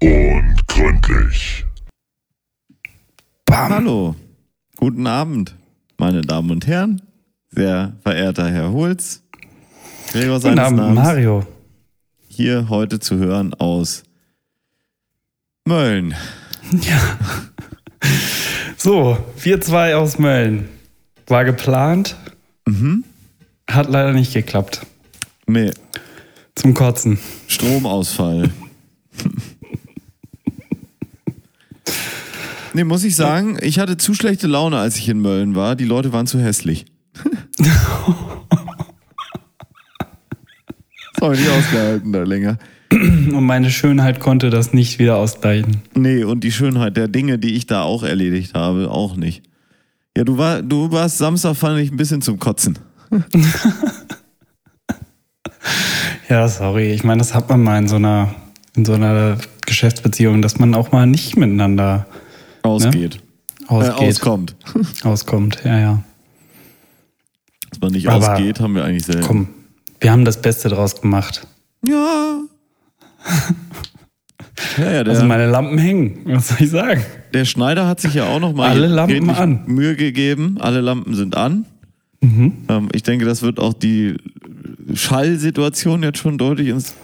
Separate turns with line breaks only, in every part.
und gründlich.
Bam.
Hallo, guten Abend, meine Damen und Herren, sehr verehrter Herr Hulz, Gregor
Guten
seines
Abend,
Namens,
Mario.
hier heute zu hören aus Mölln.
Ja. So, wir zwei aus Mölln. War geplant,
Mhm.
hat leider nicht geklappt.
Nee,
Zum Kotzen.
Stromausfall. Nee, muss ich sagen, ich hatte zu schlechte Laune, als ich in Mölln war. Die Leute waren zu hässlich. das habe ich nicht ausgehalten da länger.
Und meine Schönheit konnte das nicht wieder ausgleichen.
Nee, und die Schönheit der Dinge, die ich da auch erledigt habe, auch nicht. Ja, du, war, du warst Samstag, fand ich ein bisschen zum Kotzen.
Ja, sorry. Ich meine, das hat man mal in so einer, in so einer Geschäftsbeziehung, dass man auch mal nicht miteinander
Ausgeht. Äh,
ausgeht,
auskommt.
auskommt. Ja, ja.
Dass man nicht
Aber
ausgeht, haben wir eigentlich selten.
Komm, wir haben das Beste draus gemacht.
Ja. ja, ja, der,
Also meine Lampen hängen. Was soll ich sagen?
der Schneider hat sich ja auch noch mal
Alle Lampen an.
Mühe gegeben. Alle Lampen sind an.
Mhm.
Ähm, ich denke, das wird auch die Schallsituation jetzt schon deutlich ins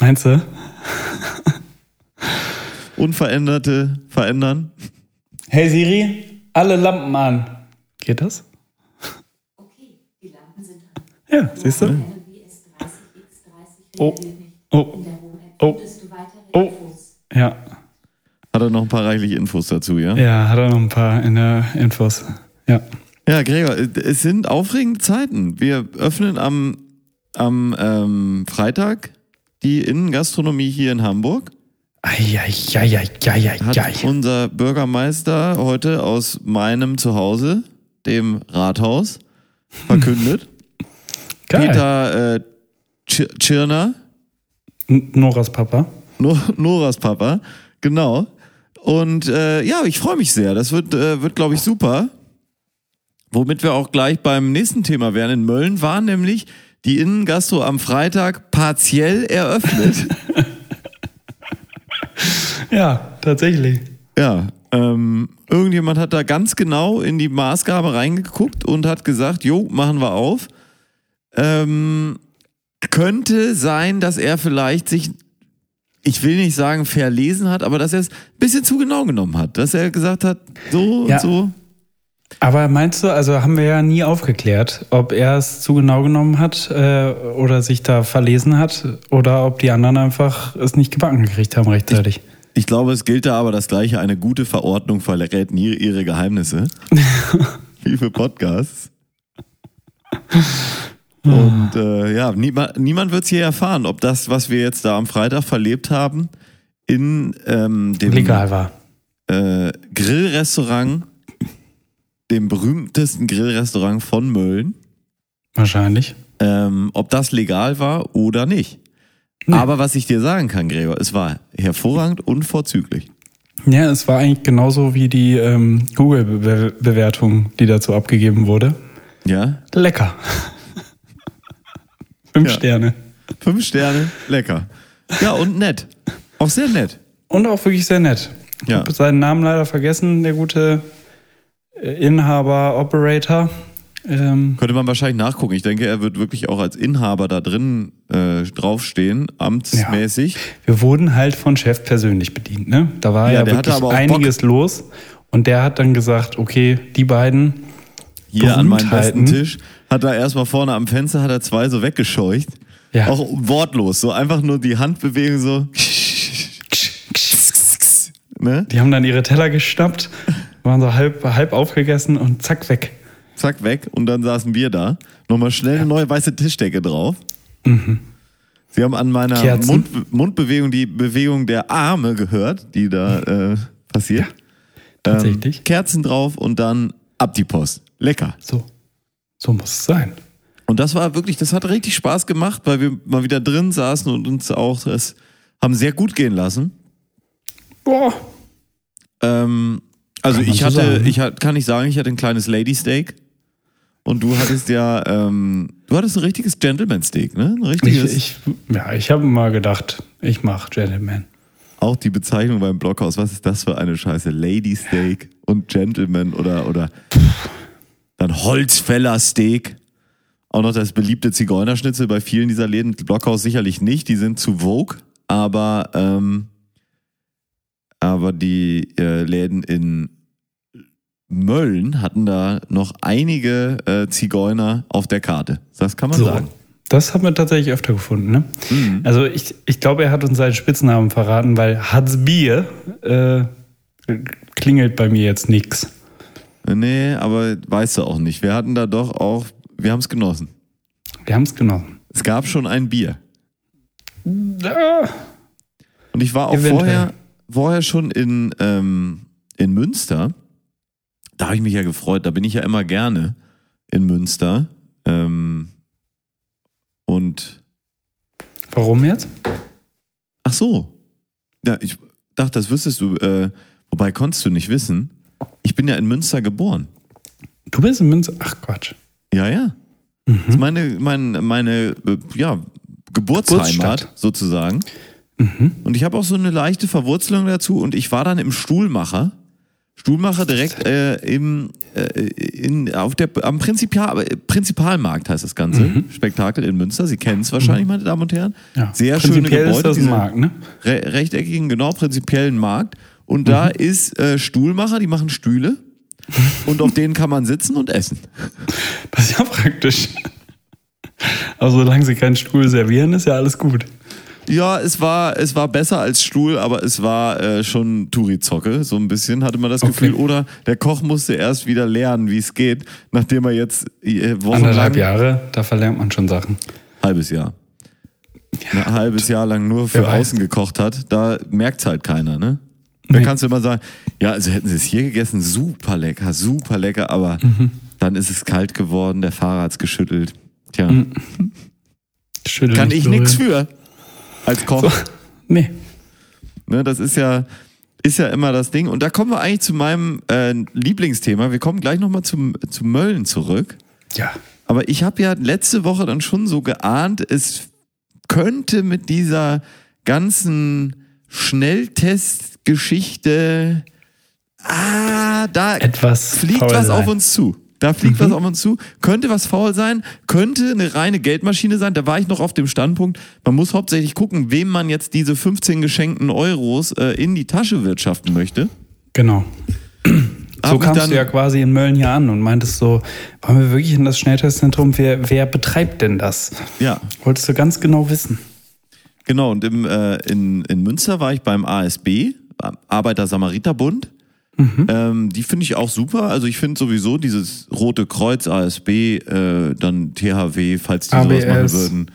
Meinst du?
Unveränderte verändern.
Hey Siri, alle Lampen an. Geht das?
Okay, die Lampen sind an.
Ja, siehst du?
Eine WS30X30
Oh, oh,
In der Home-App
Oh.
findest du weitere
Oh.
Infos.
ja.
Hat er noch ein paar reichliche Infos dazu, ja?
Ja, hat er noch ein paar in der Infos. Ja.
Ja, Gregor, es sind aufregende Zeiten. Wir öffnen am, am ähm, Freitag die Innengastronomie hier in Hamburg. Hat unser Bürgermeister heute aus meinem Zuhause, dem Rathaus, verkündet.
Geil.
Peter äh, Tsch- Tschirner,
Noras Papa.
No Noras Papa, genau. Und äh, ja, ich freue mich sehr. Das wird, äh, wird glaube ich, super. Womit wir auch gleich beim nächsten Thema wären. In Mölln war nämlich die Innengastro am Freitag partiell eröffnet.
Ja, tatsächlich.
ja, ähm, irgendjemand hat da ganz genau in die Maßgabe reingeguckt und hat gesagt, jo, machen wir auf. Ähm, könnte sein, dass er vielleicht sich, ich will nicht sagen verlesen hat, aber dass er es ein bisschen zu genau genommen hat. Dass er gesagt hat, so
Ja.
und so.
Aber meinst du, also haben wir ja nie aufgeklärt, ob er es zu genau genommen hat äh, oder sich da verlesen hat oder ob die anderen einfach es nicht gebacken gekriegt haben rechtzeitig.
Ich glaube, es gilt da aber das Gleiche. Eine gute Verordnung verrät nie ihre Geheimnisse. Wie für Podcasts. Und äh, ja, niemand, niemand wird es hier erfahren, ob das, was wir jetzt da am Freitag verlebt haben, in ähm, dem
Legal war.
äh, Grillrestaurant, dem berühmtesten Grillrestaurant von Mölln,
Wahrscheinlich.
ähm, ob das legal war oder nicht. Aber was ich dir sagen kann, Gregor, es war hervorragend und vorzüglich.
Ja, es war eigentlich genauso wie die ähm, Google-Bewertung, die dazu abgegeben wurde.
Ja,
Lecker. Fünf
Ja.
Sterne.
Fünf Sterne, lecker. Ja, und nett. Auch sehr nett.
Und auch wirklich sehr nett. Ich
Ja.
habe seinen Namen leider vergessen, der gute äh, Inhaber, Operator. Ähm,
Könnte man wahrscheinlich nachgucken. Ich denke, er wird wirklich auch als Inhaber da drin äh, draufstehen, amtsmäßig.
wir wurden halt von Chef persönlich bedient. Ne? Da war
Ja,
ja, wirklich einiges los. Und der hat dann gesagt, okay, die beiden,
Hier an meinem besten Tisch hat er erstmal vorne am Fenster hat er zwei so weggescheucht.
Ja.
Auch wortlos, so einfach nur die Handbewegung so. Ne?
die haben dann ihre Teller geschnappt, waren so halb, halb aufgegessen und zack, weg.
Zack, weg. Und dann saßen wir da. Nochmal schnell eine neue weiße Tischdecke drauf. Sie haben an meiner. Mund, Mundbewegung die Bewegung der Arme gehört, die da äh, passiert.
Tatsächlich.
Ähm, Kerzen drauf und dann ab die Post. Lecker.
So. So muss es sein.
Und das war wirklich, das hat richtig Spaß gemacht, weil wir mal wieder drin saßen und uns auch das haben sehr gut gehen lassen.
Boah.
Ähm, also
man
ich hatte,
sagen, ne?
ich kann nicht sagen, ich hatte ein kleines Lady Steak. Und du hattest ja, ähm, du hattest ein richtiges Gentleman Steak, ne? Ein
Ich,
richtiges.
ich, ja, ich habe mal gedacht, ich mache Gentleman.
auch die Bezeichnung beim Blockhaus, was ist das für eine Scheiße? Lady Steak und Gentleman oder, oder dann Holzfäller Steak. Auch noch das beliebte Zigeunerschnitzel bei vielen dieser Läden. Blockhaus sicherlich nicht, die sind zu Vogue, aber, ähm, aber die äh, Läden in Mölln hatten da noch einige äh, Zigeuner auf der Karte. Das kann man
So.
sagen.
Das haben wir tatsächlich öfter gefunden, ne? Also ich, ich glaube, er hat uns seinen Spitznamen verraten, weil Hans Bier äh, klingelt bei mir jetzt nix.
Nee, aber weißt du auch nicht. Wir hatten da doch auch, wir haben es genossen.
Wir haben es genommen.
Es gab schon ein Bier.
Ah,
Und ich war auch
Eventuell.
vorher, vorher schon in, ähm, in Münster. Da habe ich mich ja gefreut. Da bin ich ja immer gerne in Münster. Ähm, und
warum jetzt?
ach so. Ja, ich dachte, das wüsstest du. Äh, wobei konntest du nicht wissen. Ich bin ja in Münster geboren.
Du bist in Münster. Ach Quatsch.
Ja, ja. Das ist meine, meine, meine äh, ja, Geburtsheimat sozusagen. Und ich habe auch so eine leichte Verwurzelung dazu. Und ich war dann im Stuhlmacher. Stuhlmacher direkt äh, im, äh, in, auf der, am Prinzipal, Prinzipalmarkt heißt das Ganze. Spektakel in Münster. Sie kennen es wahrscheinlich, meine Damen und Herren.
Ja.
Sehr schöne Gebäude.
ist Markt, ne?
re rechteckigen, genau, prinzipiellen Markt. Und da ist äh, Stuhlmacher, die machen Stühle. und auf denen kann man sitzen und essen.
Das ist ja praktisch. Aber solange sie keinen Stuhl servieren, ist ja alles gut.
Ja, es war, es war besser als Stuhl, aber es war äh, schon Touri-Zocke, so ein bisschen, hatte man das
Okay.
Gefühl. Oder der Koch musste erst wieder lernen, wie es geht, nachdem er jetzt äh, wochenlang,
Anderthalb Jahre, da verlernt man schon Sachen.
halbes Jahr, ein halbes Jahr lang nur für außen gekocht hat, da merkt's halt keiner, ne? Da
Nee.
kannst du immer sagen, ja, also hätten sie es hier gegessen, super lecker, super lecker, aber
Mhm.
dann ist es kalt geworden, der Fahrer hat's geschüttelt. Tja,
Mhm.
Kann ich nichts für als Koch.
Nee.
Ne, das ist ja, ist ja immer das Ding. Und da kommen wir eigentlich zu meinem äh, Lieblingsthema. Wir kommen gleich nochmal zum, zum Mölln zurück.
Ja.
Aber ich habe ja letzte Woche dann schon so geahnt, es könnte mit dieser ganzen Schnelltestgeschichte, ah, da
Etwas
fliegt was
sein.
auf uns zu. Da fliegt was auf uns zu. Könnte was faul sein, könnte eine reine Geldmaschine sein. Da war ich noch auf dem Standpunkt, man muss hauptsächlich gucken, wem man jetzt diese 15 geschenkten Euros äh, in die Tasche wirtschaften möchte.
Genau.
Hab
So
mich
kamst du ja quasi in Mölln hier an und meintest so, wollen wir wirklich in das Schnelltestzentrum? Wer, wer betreibt denn das?
Ja,
Wolltest du ganz genau wissen.
Genau, und im, äh, in, in Münster war ich beim ASB, Arbeiter-Samariter-Bund. Ähm, die finde ich auch super. Also ich finde sowieso dieses Rote Kreuz, ASB, äh, dann THW, falls die sowas machen
ABS.
würden.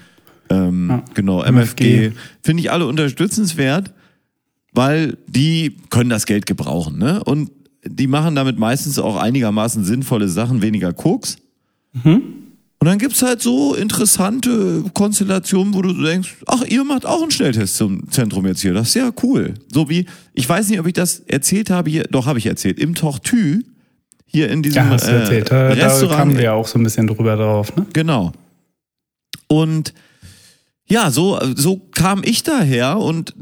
Ähm,
Ja.
Genau, MFG.
MFG.
Finde ich alle unterstützenswert, weil die können das Geld gebrauchen. Ne? Und die machen damit meistens auch einigermaßen sinnvolle Sachen, weniger Koks. Und dann gibt's halt so interessante Konstellationen, wo du denkst, ach, ihr macht auch ein Schnelltestzentrum jetzt hier. Das ist ja cool. So wie, ich weiß nicht, ob ich das erzählt habe hier, doch habe ich erzählt, im Tortue, hier in diesem
Ja, hast du
äh,
erzählt. Da, da
Restaurant.
kamen wir ja auch so ein bisschen drüber drauf, ne?
Genau. Und ja, so, so kam ich daher und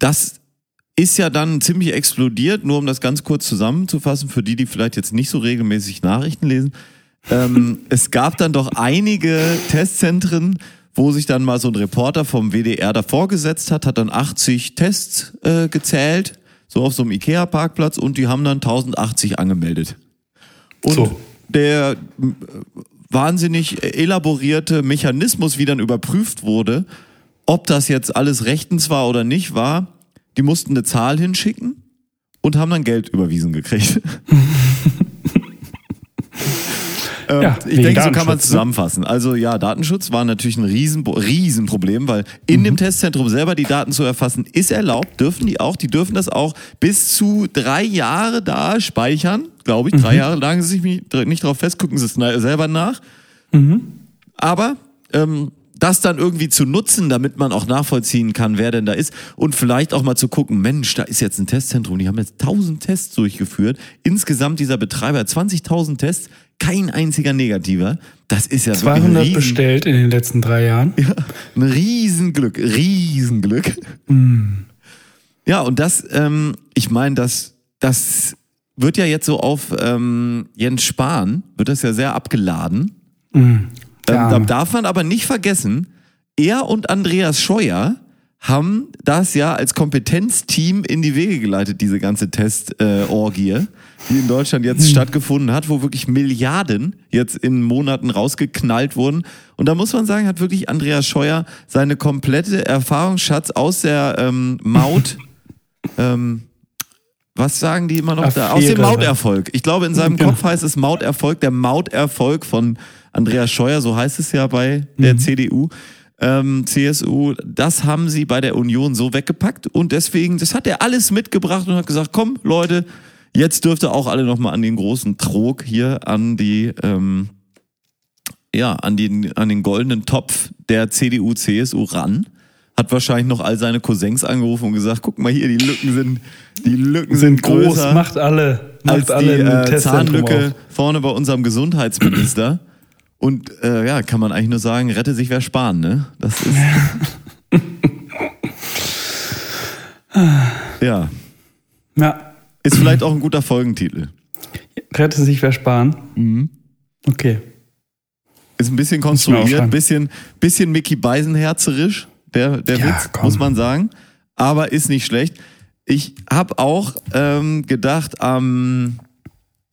das ist ja dann ziemlich explodiert, nur um das ganz kurz zusammenzufassen, für die, die vielleicht jetzt nicht so regelmäßig Nachrichten lesen. Ähm, es gab dann doch einige Testzentren, wo sich dann mal so ein Reporter vom WDR davor gesetzt hat, hat dann 80 Tests äh, gezählt, so auf so einem Ikea-Parkplatz und die haben dann 1080 angemeldet. Und
So.
der äh, wahnsinnig elaborierte Mechanismus, wie dann überprüft wurde, ob das jetzt alles rechtens war oder nicht war, die mussten eine Zahl hinschicken und haben dann Geld überwiesen gekriegt. Ähm,
Ja,
ich denke, so kann man es
ne?
zusammenfassen. Also ja, Datenschutz war natürlich ein riesen, Riesenproblem, weil in
Mhm.
dem Testzentrum selber die Daten zu erfassen, ist erlaubt, dürfen die auch, die dürfen das auch bis zu drei Jahre da speichern, glaube ich.
Mhm.
Drei Jahre lagen sie sich nicht drauf fest, gucken sie es selber nach.
Mhm.
Aber ähm, das dann irgendwie zu nutzen, damit man auch nachvollziehen kann, wer denn da ist und vielleicht auch mal zu gucken, Mensch, da ist jetzt ein Testzentrum, die haben jetzt 1000 Tests durchgeführt. Insgesamt dieser Betreiber 20.000 Tests, kein einziger negativer. Das ist ja wirklich ein
200
Riesen,
bestellt in den letzten drei Jahren.
ein Riesenglück, Riesenglück. Ja, und das, ähm, ich meine, das, das wird ja jetzt so auf ähm, Jens Spahn, wird das ja sehr abgeladen. Ähm,
Arme.
darf man aber nicht vergessen, er und Andreas Scheuer haben das ja als Kompetenzteam in die Wege geleitet, diese ganze Testorgie, äh, die in Deutschland jetzt stattgefunden hat, wo wirklich Milliarden jetzt in Monaten rausgeknallt wurden. Und da muss man sagen, hat wirklich Andreas Scheuer seine komplette Erfahrungsschatz aus der ähm, Maut, ähm, was sagen die immer noch da? Aus dem
Affäre.
Mauterfolg. Ich glaube, in seinem
Genau.
Kopf heißt es Mauterfolg, der Mauterfolg von Andreas Scheuer, so heißt es ja bei der CDU, ähm, CSU. Das haben sie bei der Union so weggepackt und deswegen, das hat er alles mitgebracht und hat gesagt, komm Leute, jetzt dürft ihr auch alle nochmal an den großen Trog hier, an die, ähm, ja, an den, an den goldenen Topf der CDU, CSU ran. Hat wahrscheinlich noch all seine Cousins angerufen und gesagt, guck mal hier, die Lücken sind, die Lücken sind,
sind groß, macht alle, macht
als
alle
die äh, Zahnlücke vorne bei unserem Gesundheitsminister. Und äh, ja, kann man eigentlich nur sagen, rette sich wer sparen, ne? Das ist. ja,
Ja,
ist vielleicht auch ein guter Folgentitel.
rette sich wer sparen.
Mhm.
Okay.
Ist ein bisschen konstruiert, bisschen, bisschen Mickey Beisenherzerisch, der, der
Ja,
Witz,
komm.
muss man sagen. Aber ist nicht schlecht. Ich habe auch ähm, gedacht, ähm,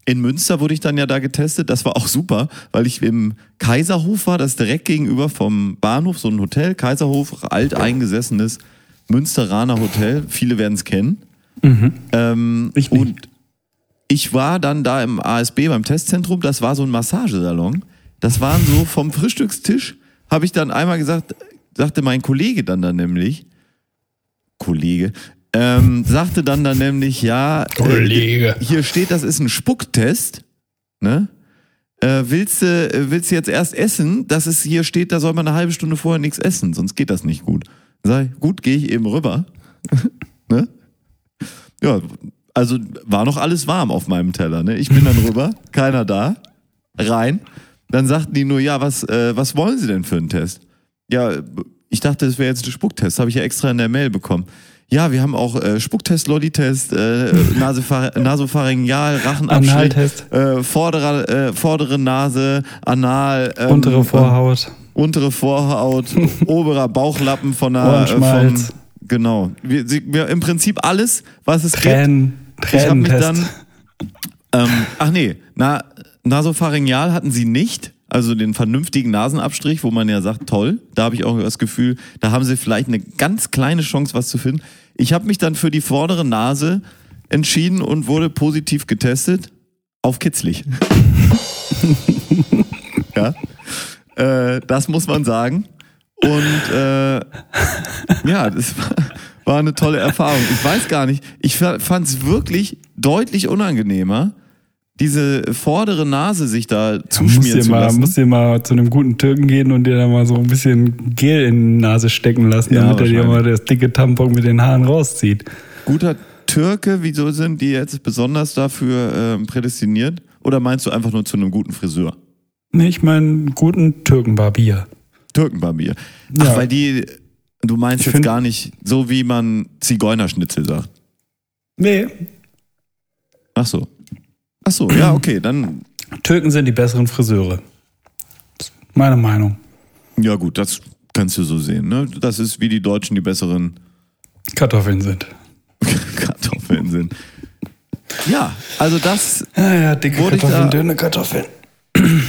in Münster wurde ich dann ja da getestet. Das war auch super, weil ich im Kaiserhof war, das ist direkt gegenüber vom Bahnhof, so ein Hotel. Kaiserhof, alteingesessenes Münsteraner Hotel. Viele werden es kennen. Ähm,
Ich nicht.
und ich war dann da im ASB beim Testzentrum, das war so ein Massagesalon. Das waren so vom Frühstückstisch, habe ich dann einmal gesagt, sagte mein Kollege dann da nämlich, Kollege, ähm, sagte dann da nämlich, ja,
Kollege.
Äh, hier steht, das ist ein Spucktest, ne? Äh, willst, du, äh, willst du jetzt erst essen? Das ist hier steht, da soll man eine halbe Stunde vorher nichts essen, sonst geht das nicht gut. Ich, gut, gehe ich eben rüber. ne? Ja, also war noch alles warm auf meinem Teller. Ne? Ich bin dann rüber, keiner da, rein. Dann sagten die nur, ja, was, äh, was wollen Sie denn für einen Test? Ja, ich dachte, das wäre jetzt ein Spucktest, habe ich ja extra in der Mail bekommen. Ja, wir haben auch äh, Spucktest, Lolli-Test, äh, Nasopha- Nasopharyngeal, Rachenabstrich,
Analtest.
äh, vordere, äh, vordere Nase, Anal, ähm,
Untere Vorhaut.
untere Vorhaut, oberer Bauchlappen von der äh,
Ohrenschmalz.
vom, genau. Wir, sie, wir, Im Prinzip alles, was es
Tränen.
gibt. Ich habe mich
Tränentest.
dann. Ähm, ach nee, na, Nasopharyngeal hatten sie nicht. Also den vernünftigen Nasenabstrich, wo man ja sagt, toll. Da habe ich auch das Gefühl, da haben sie vielleicht eine ganz kleine Chance, was zu finden. Ich habe mich dann für die vordere Nase entschieden und wurde positiv getestet auf kitzlig. ja. Äh, das muss man sagen. Und äh, ja, das war, war eine tolle Erfahrung. Ich weiß gar nicht, ich fand es wirklich deutlich unangenehmer, diese vordere Nase sich da
Musst
zuschmieren zu
mal,
lassen.
musst dir mal zu einem guten Türken gehen und dir da mal so ein bisschen Gel in die Nase stecken lassen,
Ja,
damit er dir mal das dicke Tampon mit den Haaren rauszieht.
Guter Türke, wieso sind die jetzt besonders dafür ähm, prädestiniert? Oder meinst du einfach nur zu einem guten Friseur?
Nee, ich meine guten Türkenbarbier.
Türkenbarbier. Ach,
Ja.
weil die, du meinst
Ich
jetzt gar nicht so, wie man Zigeunerschnitzel sagt.
Nee,
Ach so. Ach so, ja, okay, dann,
Türken sind die besseren Friseure. Meine Meinung.
ja gut, das kannst du so sehen. Ne? Das ist wie die Deutschen die besseren
Kartoffeln sind.
Kartoffeln sind. Ja, also das
Ja, ja, dicke Kartoffeln,
da-
dünne Kartoffeln.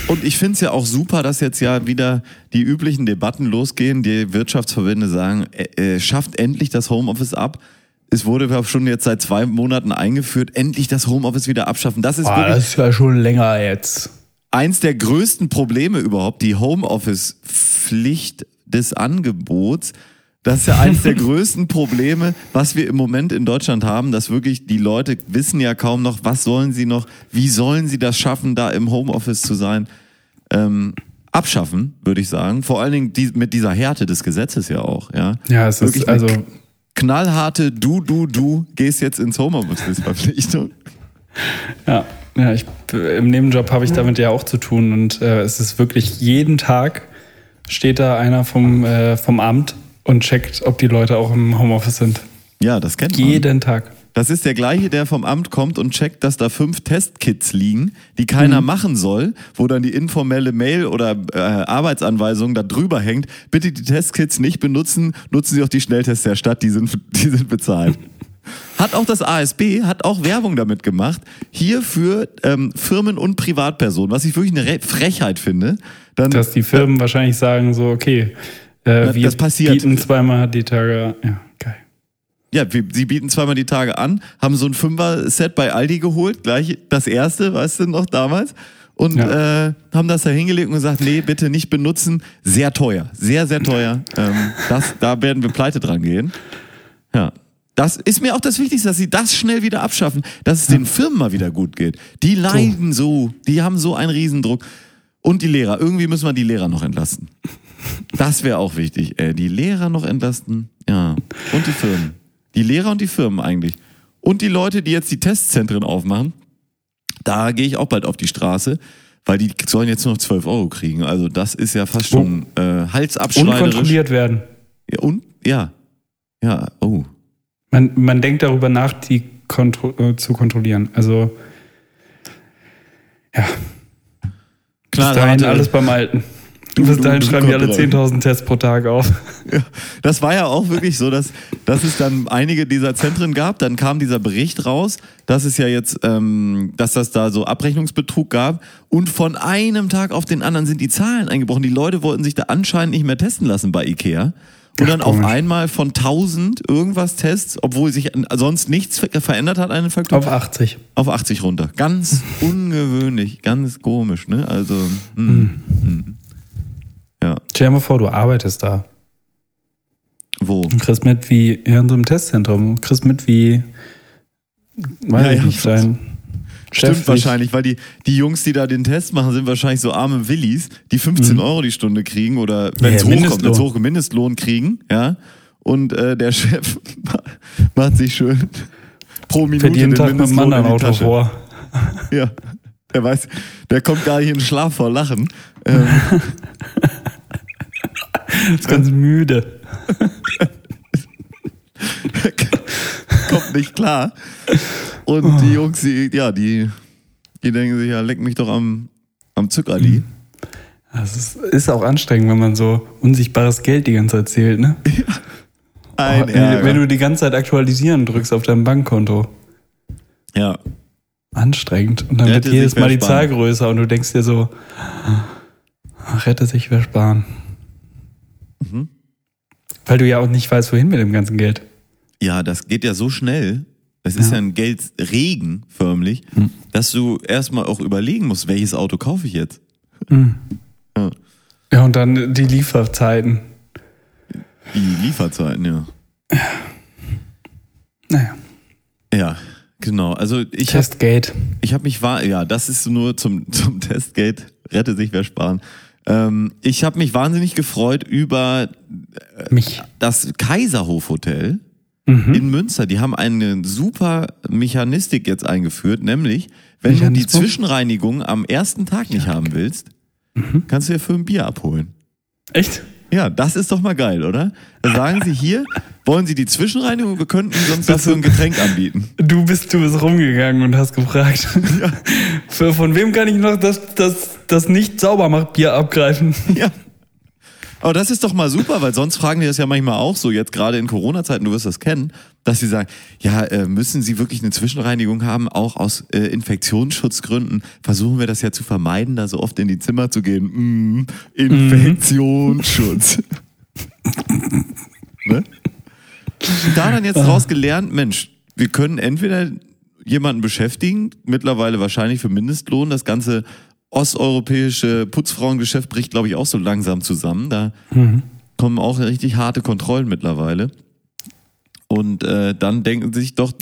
Und ich finde es ja auch super, dass jetzt ja wieder die üblichen Debatten losgehen. Die Wirtschaftsverbände sagen, äh, äh, schafft endlich das Homeoffice ab. Es wurde schon jetzt seit zwei Monaten eingeführt, endlich das Homeoffice wieder abschaffen. Das ist
Boah,
wirklich
das ist ja schon länger jetzt.
eins der größten Probleme überhaupt, die Homeoffice-Pflicht des Angebots. Das ist ja eines der größten Probleme, was wir im Moment in Deutschland haben, dass wirklich die Leute wissen ja kaum noch, was sollen sie noch, wie sollen sie das schaffen, da im Homeoffice zu sein. Ähm, abschaffen, würde ich sagen. Vor allen Dingen die, mit dieser Härte des Gesetzes ja auch. Ja,
Ja, es
Wirklich
ist also
knallharte Du, Du, Du gehst jetzt ins Homeoffice-Verpflichtung.
Ja, ja ich, im Nebenjob habe ich damit ja auch zu tun und äh, es ist wirklich jeden Tag steht da einer vom, äh, vom Amt und checkt, ob die Leute auch im Homeoffice sind.
Ja, das kennt man.
Jeden Tag.
Das ist der gleiche, der vom Amt kommt und checkt, dass da fünf Testkits liegen, die keiner machen soll, wo dann die informelle Mail oder äh, Arbeitsanweisung da drüber hängt. Bitte die Testkits nicht benutzen, nutzen Sie auch die Schnelltests der Stadt, die sind, die sind bezahlt. Hat auch das ASB, hat auch Werbung damit gemacht, hier für ähm, Firmen und Privatpersonen, was ich wirklich eine Re Frechheit finde. Dann,
Dass die Firmen wahrscheinlich sagen so, okay, äh, wir
das passiert.
bieten zweimal die Tage. Ja.
Ja, sie bieten zweimal die Tage an, haben so ein Fünfer-Set bei Aldi geholt, gleich das erste, weißt du noch damals, und
Ja.
äh, haben das da hingelegt und gesagt, nee, bitte nicht benutzen, sehr teuer, sehr, sehr teuer. ähm, das, da werden wir pleite dran gehen. Ja. Das ist mir auch das Wichtigste, dass sie das schnell wieder abschaffen, dass es den Firmen mal wieder gut geht. Die leiden so, die haben so einen Riesendruck. Und die Lehrer, irgendwie müssen wir die Lehrer noch entlasten. Das wäre auch wichtig. Äh, die Lehrer noch entlasten, ja. Und die Firmen. Die Lehrer und die Firmen eigentlich. Und die Leute, die jetzt die Testzentren aufmachen, da gehe ich auch bald auf die Straße, weil die sollen jetzt nur noch 12 Euro kriegen. Also das ist ja fast schon äh, halsabschneiderisch.
Unkontrolliert werden.
Ja, und, ja. Ja, oh.
Man, man denkt darüber nach, die kontro äh, zu kontrollieren. Also, ja,
Klar,
bis dahin
hatte-
alles beim Alten.
Du-
bis dahin schreiben die alle
Kontrollen.
10.000 Tests pro Tag auf.
Ja, das war ja auch wirklich so, dass, dass es dann einige dieser Zentren gab. Dann kam dieser Bericht raus, dass es ja jetzt, ähm, dass das da so Abrechnungsbetrug gab. Und von einem Tag auf den anderen sind die Zahlen eingebrochen. Die Leute wollten sich da anscheinend nicht mehr testen lassen bei Ikea. Und dann auf einmal von 1000 irgendwas Tests, obwohl sich sonst nichts ver- verändert hat an den Faktoren,
Auf 80.
auf 80 runter. Ganz ungewöhnlich, ganz komisch, ne? Also, mh, mh. Ja,
Stell dir mal vor, du arbeitest da.
wo?
Du kriegst mit wie ja, in so einem Testzentrum. Kriegst mit wie, weiß
Ja,
ich
ja,
nicht, sein
Stimmt
Chef
wahrscheinlich, weil die, die Jungs, die da den Test machen, sind wahrscheinlich so arme Willis, die 15 Euro die Stunde kriegen oder wenn es
Mhm. Ja,
hochkommt, wenn es hoch Mindestlohn kriegen, ja. Und äh, der Chef macht sich schön pro Minute
Fährt jeden
den
Tag mit
Mindestlohn
anderen
in die
Auto
Tasche.
vor.
Ja. Der weiß, der kommt gar nicht in den Schlaf vor Lachen. Ähm,
Ist ganz müde.
kommt nicht klar. Und
Oh.
die Jungs, die, ja, die, die denken sich, ja, leck mich doch am, am Zuckerli.
Das ist, ist auch anstrengend, wenn man so unsichtbares Geld die ganze Zeit zählt, ne?
Ein
wenn,
Ärger.
wenn du die ganze Zeit aktualisieren drückst auf deinem Bankkonto.
ja.
Anstrengend. Und dann
Rette
wird jedes Mal die. Zahl größer und du denkst dir so, ach, rette sich, wer sparen.
Mhm.
Weil du ja auch nicht weißt, wohin mit dem ganzen Geld.
Ja, das geht ja so schnell. Es ist ja,
Ja.
ein Geldregen förmlich,
Hm.
dass du erstmal auch überlegen musst, welches Auto kaufe ich jetzt. Ja.
Ja, und dann die Lieferzeiten.
Die Lieferzeiten, ja.
Naja,
Ja, genau. Also ich habe
Testgate.
ich hab mich wahr, ja, das ist nur zum, zum Testgate, rette sich, wer sparen. Ähm, ich habe mich wahnsinnig gefreut über
Mich.
das Kaiserhof Hotel
Mhm.
in Münster. Die haben eine super Mechanistik jetzt eingeführt, nämlich, wenn du die? Zwischenreinigung am ersten Tag nicht haben willst,
Mhm.
kannst du dir für ein Bier abholen.
Echt?
Ja, das ist doch mal geil, oder? Dann sagen sie hier, wollen sie die Zwischenreinigung, wir könnten sonst dafür ein Getränk anbieten.
Du bist, du bist rumgegangen und hast gefragt. Für, von wem kann ich noch das, das, das nicht sauber macht Bier abgreifen?
Ja. Aber das ist doch mal super, weil sonst fragen die das ja manchmal auch so, jetzt gerade in Corona-Zeiten, du wirst das kennen, dass sie sagen, ja, äh, müssen sie wirklich eine Zwischenreinigung haben, auch aus äh, Infektionsschutzgründen. Versuchen wir das ja zu vermeiden, da so oft in die Zimmer zu gehen. Mm, Infektionsschutz. ne? Und da dann jetzt draus gelernt, Mensch, wir können entweder jemanden beschäftigen, mittlerweile wahrscheinlich für Mindestlohn, das ganze osteuropäische Putzfrauengeschäft bricht, glaube ich, auch so langsam zusammen. Da kommen auch richtig harte Kontrollen mittlerweile. Und äh, dann denken sich doch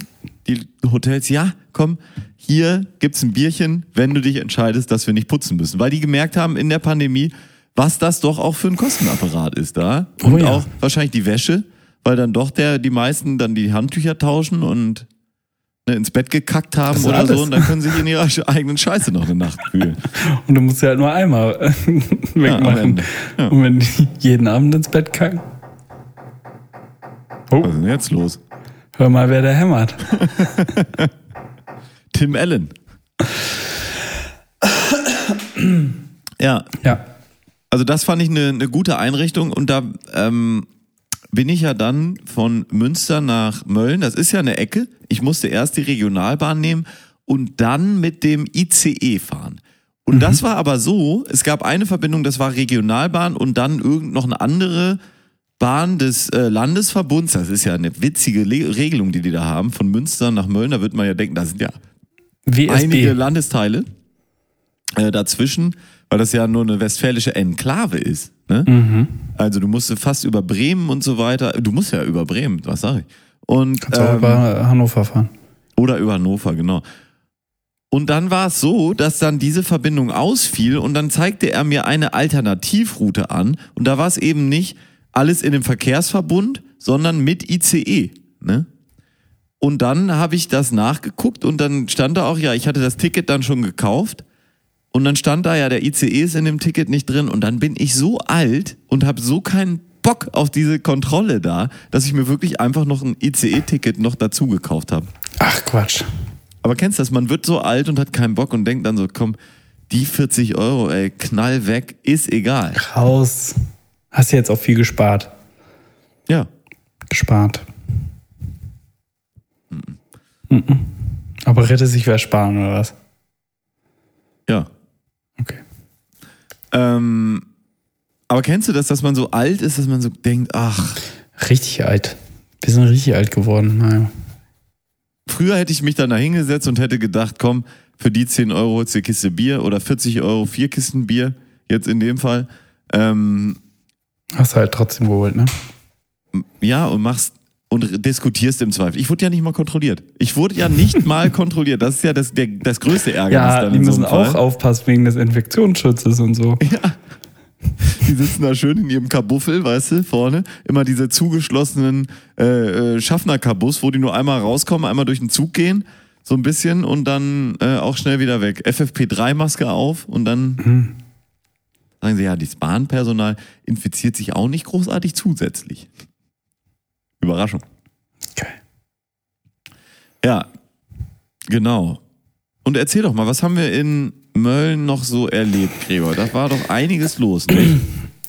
die Hotels, ja, komm, hier gibt's ein Bierchen, wenn du dich entscheidest, dass wir nicht putzen müssen. Weil die gemerkt haben in der Pandemie, was das doch auch für ein Kostenapparat ist da.
Oh
Und
ja.
auch wahrscheinlich die Wäsche, weil dann doch der, die meisten dann die Handtücher tauschen und ins Bett gekackt haben oder
alles.
so und dann können sie sich in ihrer eigenen Scheiße noch eine Nacht fühlen.
Und du musst ja halt nur einmal wegmachen.
Ende. Ja.
Und wenn die jeden Abend ins Bett kacken. Oh,
Was ist denn jetzt los?
Hör mal, wer da hämmert.
Tim Allen. ja,
Ja.
also das fand ich eine, eine gute Einrichtung und da ähm, bin ich ja dann von Münster nach Mölln, das ist ja eine Ecke. Ich musste erst die Regionalbahn nehmen und dann mit dem ICE fahren. Und das war aber so, es gab eine Verbindung, das war Regionalbahn und dann irgend noch eine andere Bahn des äh, Landesverbunds. Das ist ja eine witzige Le Regelung, die die da haben, von Münster nach Mölln. Da wird man ja denken, da sind ja
WSB.
einige Landesteile äh, dazwischen, weil das ja nur eine westfälische Enklave ist. Ne?
Mhm.
Also du musst fast über Bremen und so weiter. Du musst ja über Bremen, was sag ich? Und
Kannst auch
ähm,
über Hannover fahren.
oder über Hannover, genau. Und dann war es so, dass dann diese Verbindung ausfiel und dann zeigte er mir eine Alternativroute an und da war es eben nicht alles in dem Verkehrsverbund, sondern mit ICE. Ne? Und dann habe ich das nachgeguckt und dann stand da auch, ja, ich hatte das Ticket dann schon gekauft und dann stand da ja, der ICE ist in dem Ticket nicht drin und dann bin ich so alt und habe so keinen Bock auf diese Kontrolle da, dass ich mir wirklich einfach noch ein ICE-Ticket noch dazu gekauft habe.
Ach Quatsch.
Aber kennst du das? Man wird so alt und hat keinen Bock und denkt dann so, komm, die 40 Euro, ey, knall weg, ist egal.
Raus. Hast du jetzt auch viel gespart.
Ja.
Gespart. Mhm. Aber rette sich wer sparen oder was?
Ja. Ähm, aber kennst du das, dass man so alt ist, dass man so denkt, ach,
Richtig alt. Wir sind richtig alt geworden. Naja.
früher hätte ich mich dann da hingesetzt und hätte gedacht, komm, für die 10 Euro holst du eine Kiste Bier oder 40 Euro vier Kisten Bier, jetzt in dem Fall. Ähm,
Hast du halt trotzdem geholt, ne?
ja, und machst und diskutierst im Zweifel. Ich wurde ja nicht mal kontrolliert. Ich wurde ja nicht mal kontrolliert. Das ist ja das, der, das größte Ärgernis
Ja,
dann
die
so
müssen
Fall.
auch aufpassen wegen des Infektionsschutzes und so.
Die sitzen da schön in ihrem Kabuffel, weißt du, vorne. Immer diese zugeschlossenen äh, äh, Schaffner-Kabus, wo die nur einmal rauskommen, einmal durch den Zug gehen, so ein bisschen und dann äh, auch schnell wieder weg. FFP3-Maske auf und dann sagen sie, ja, das Bahnpersonal infiziert sich auch nicht großartig zusätzlich. Überraschung.
Okay.
Ja, genau. Und erzähl doch mal, was haben wir in Mölln noch so erlebt, Gregor? Da war doch einiges los, ne?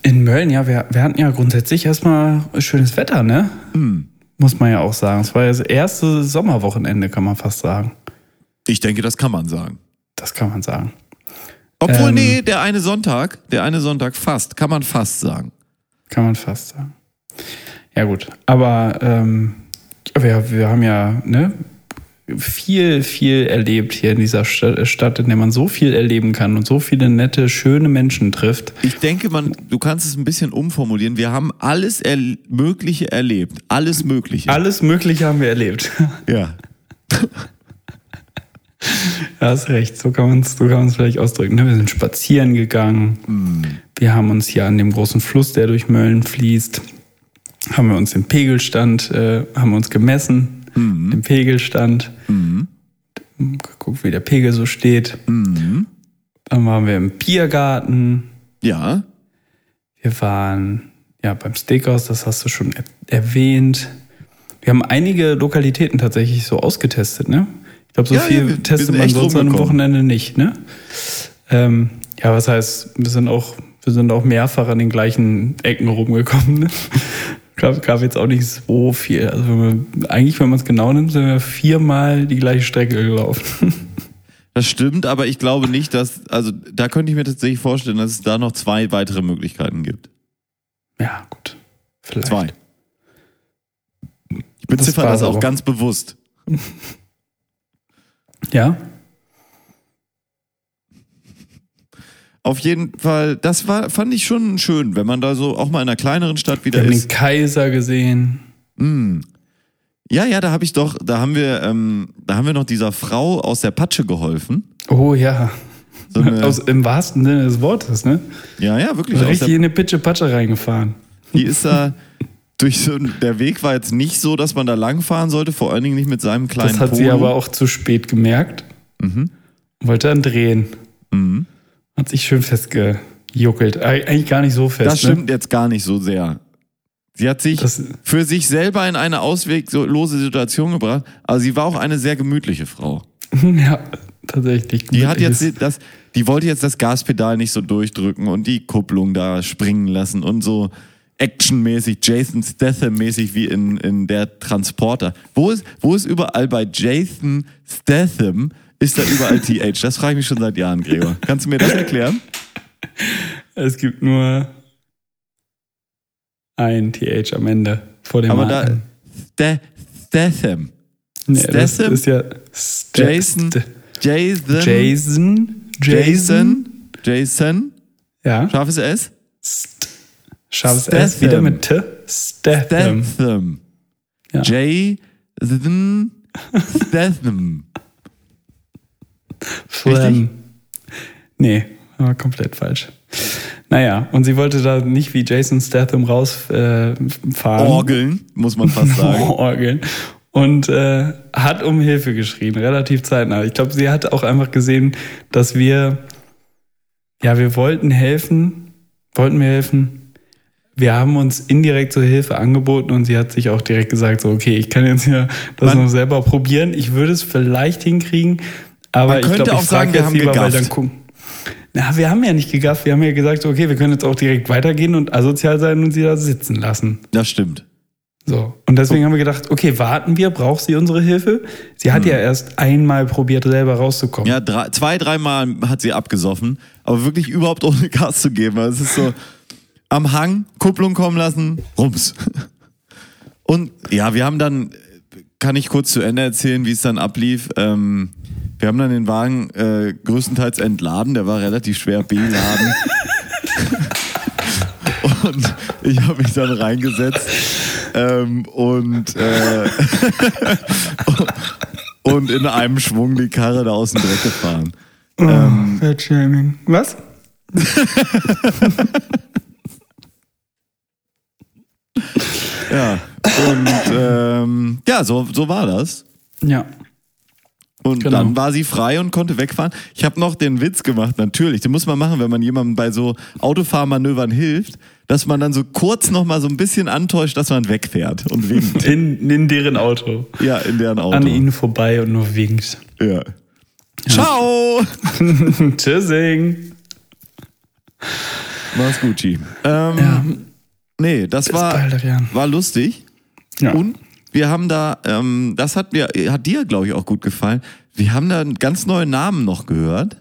In Mölln, ja, wir, wir hatten ja grundsätzlich erstmal schönes Wetter, ne?
Hm.
Muss man ja auch sagen. Es war ja das erste Sommerwochenende, kann man fast sagen.
Ich denke, das kann man sagen.
Das kann man sagen.
Obwohl,
Ähm.
nee, der eine Sonntag, der eine Sonntag fast, kann man fast sagen.
Kann man fast sagen. Ja, gut. Aber ähm, wir, wir haben ja ne, viel, viel erlebt hier in dieser Sta- Stadt, in der man so viel erleben kann und so viele nette, schöne Menschen trifft.
Ich denke, man, du kannst es ein bisschen umformulieren. Wir haben alles er Mögliche erlebt. Alles Mögliche.
Alles Mögliche haben wir erlebt.
ja.
Ja, hast recht, so kann man es so kann man's vielleicht ausdrücken. ne? Wir sind spazieren gegangen. Wir haben uns hier an dem großen Fluss, der durch Mölln fließt, haben wir uns den Pegelstand, äh, haben wir uns gemessen, den Pegelstand, geguckt, wie der Pegel so steht. Dann waren wir im Biergarten.
Ja.
Wir waren ja beim Steakhouse, das hast du schon er erwähnt. Wir haben einige Lokalitäten tatsächlich so ausgetestet, ne? Ich glaube, so
Ja, ja,
viel
wir
testet man sonst an einem. Wochenende nicht, ne? Ähm, ja, was heißt, wir sind auch, wir sind auch mehrfach an den gleichen Ecken rumgekommen, ne? Gab, gab jetzt auch nicht so viel. Also wenn wir, eigentlich, wenn man es genau nimmt, sind wir viermal die gleiche Strecke gelaufen.
Das stimmt, aber ich glaube nicht, dass, also da könnte ich mir tatsächlich vorstellen, dass es da noch zwei weitere Möglichkeiten gibt.
ja, gut. Vielleicht.
Zwei. Ich beziffer
war's
das auch ganz bewusst.
Ja?
Auf jeden Fall, das war, fand ich schon schön, wenn man da so auch mal in einer kleineren Stadt
Wir
wieder
haben den
ist.
Kaiser gesehen.
Mm. Ja, ja, da habe ich doch, da haben wir, ähm, da haben wir noch dieser Frau aus der Patsche geholfen.
Oh ja.
So eine,
Aus, Im wahrsten Sinne des Wortes, ne?
ja, ja, wirklich.
Richtig
der,
in eine Pitsche-Patsche reingefahren.
die ist da durch so, der Weg war jetzt nicht so, dass man da langfahren sollte, vor allen Dingen nicht mit seinem kleinen
Das hat sie
Polo.
aber auch zu spät gemerkt.
Mhm.
Wollte dann drehen. Hat sich schön festgejuckelt. Eig- Eigentlich gar nicht so fest.
Das
ne?
stimmt jetzt gar nicht so sehr. Sie hat sich
Das-
für sich selber in eine ausweglose Situation gebracht, aber sie war auch eine sehr gemütliche Frau.
ja, tatsächlich.
Die hat jetzt das, die wollte jetzt das Gaspedal nicht so durchdrücken und die Kupplung da springen lassen und so actionmäßig, Jason Statham-mäßig wie in, in der Transporter. Wo ist, wo ist überall bei Jason Statham, ist da überall TH? Das frage ich mich schon seit Jahren, Gregor. Kannst du mir das erklären?
Es gibt nur ein TH am Ende vor dem
Aber
A.
da, Sta- Statham.
nee, das
Statham?
ist ja Sta-
Jason, Jason,
Jason,
Jason, Jason,
ja,
scharfes S?
St scharfes S
Statham.
wieder mit T, Statham.
Statham.
Ja.
Jason Statham.
Flam. Nee, war komplett falsch. Naja, und sie wollte da nicht wie Jason Statham rausfahren. Äh.
Orgeln, muss man fast sagen.
Orgeln. Und äh, hat um Hilfe geschrien, relativ zeitnah. Ich glaube, sie hat auch einfach gesehen, dass wir, ja, wir wollten helfen, wollten wir helfen. Wir haben uns indirekt zur Hilfe angeboten und sie hat sich auch direkt gesagt, so, okay, ich kann jetzt hier das
Man-
noch selber probieren. Ich würde es vielleicht hinkriegen, aber
Man
ich
könnte
ich
auch sagen,
frage
wir haben
lieber, weil
gegafft.
dann gucken. Na, wir haben ja nicht gegafft. Wir haben ja gesagt, okay, wir können jetzt auch direkt weitergehen und asozial sein und sie da sitzen lassen.
Das stimmt.
So. Und deswegen haben wir gedacht, okay, warten wir, braucht sie unsere Hilfe? Sie hat ja erst einmal probiert, selber rauszukommen.
Ja, drei, zwei, dreimal hat sie abgesoffen, aber wirklich überhaupt ohne Gas zu geben. Also Es ist so am Hang, Kupplung kommen lassen, rums. Und ja, wir haben dann, kann ich kurz zu Ende erzählen, wie es dann ablief. Ähm, wir haben dann den Wagen äh, größtenteils entladen, der war relativ schwer beladen. und ich habe mich dann reingesetzt ähm, und, äh, und in einem Schwung die Karre da aus dem Dreck gefahren.
Oh, Fatshaming. Was?
Ja, und ähm, ja, so, so war das.
Ja.
Und
Genau.
dann war sie frei und konnte wegfahren. Ich habe noch den Witz gemacht, natürlich. Den muss man machen, wenn man jemandem bei so Autofahrmanövern hilft, dass man dann so kurz noch mal so ein bisschen antäuscht, dass man wegfährt und winkt.
In, in deren Auto.
ja, in deren Auto.
An ihnen vorbei und nur winkt.
Ja. Ciao!
Tschüssing.
Mach's gut, Chi. Ähm,
Ja.
Nee, das
Bis
war,
bald,
war lustig.
Ja.
Und wir haben da, ähm, das hat mir, hat dir, glaube ich, auch gut gefallen. Wir haben da einen ganz neuen Namen noch gehört.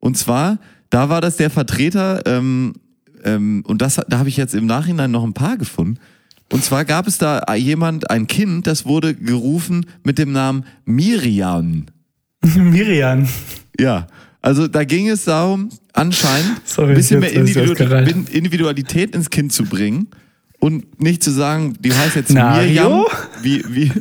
Und zwar, da war das der Vertreter, ähm, ähm, und das, da habe ich jetzt im Nachhinein noch ein paar gefunden. Und zwar gab es da jemand, ein Kind, das wurde gerufen mit dem Namen Miriam.
Miriam.
Ja, also da ging es darum, anscheinend
Sorry,
ein bisschen mehr Individualität ins Kind zu bringen und nicht zu sagen, die heißt jetzt
Nario?
Mirjam, wie, wie,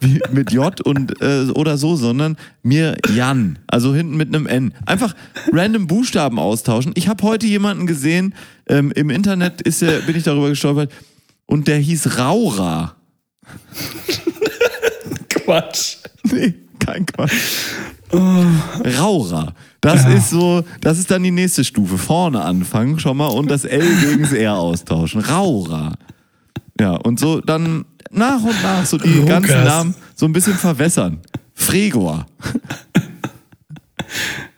wie mit J und äh, oder so, sondern Mirjan, also hinten mit einem N. Einfach random Buchstaben austauschen. Ich habe heute jemanden gesehen, ähm, im Internet ist er, bin ich darüber gestolpert, und der hieß Raura.
Quatsch.
Nee, kein Quatsch. Raura. Das
Ja.
ist so, das ist dann die nächste Stufe. Vorne anfangen schon mal und das L gegen das R austauschen. Raura. Ja, und so dann nach und nach so die
Rukas.
ganzen Namen so ein bisschen verwässern. Fregor.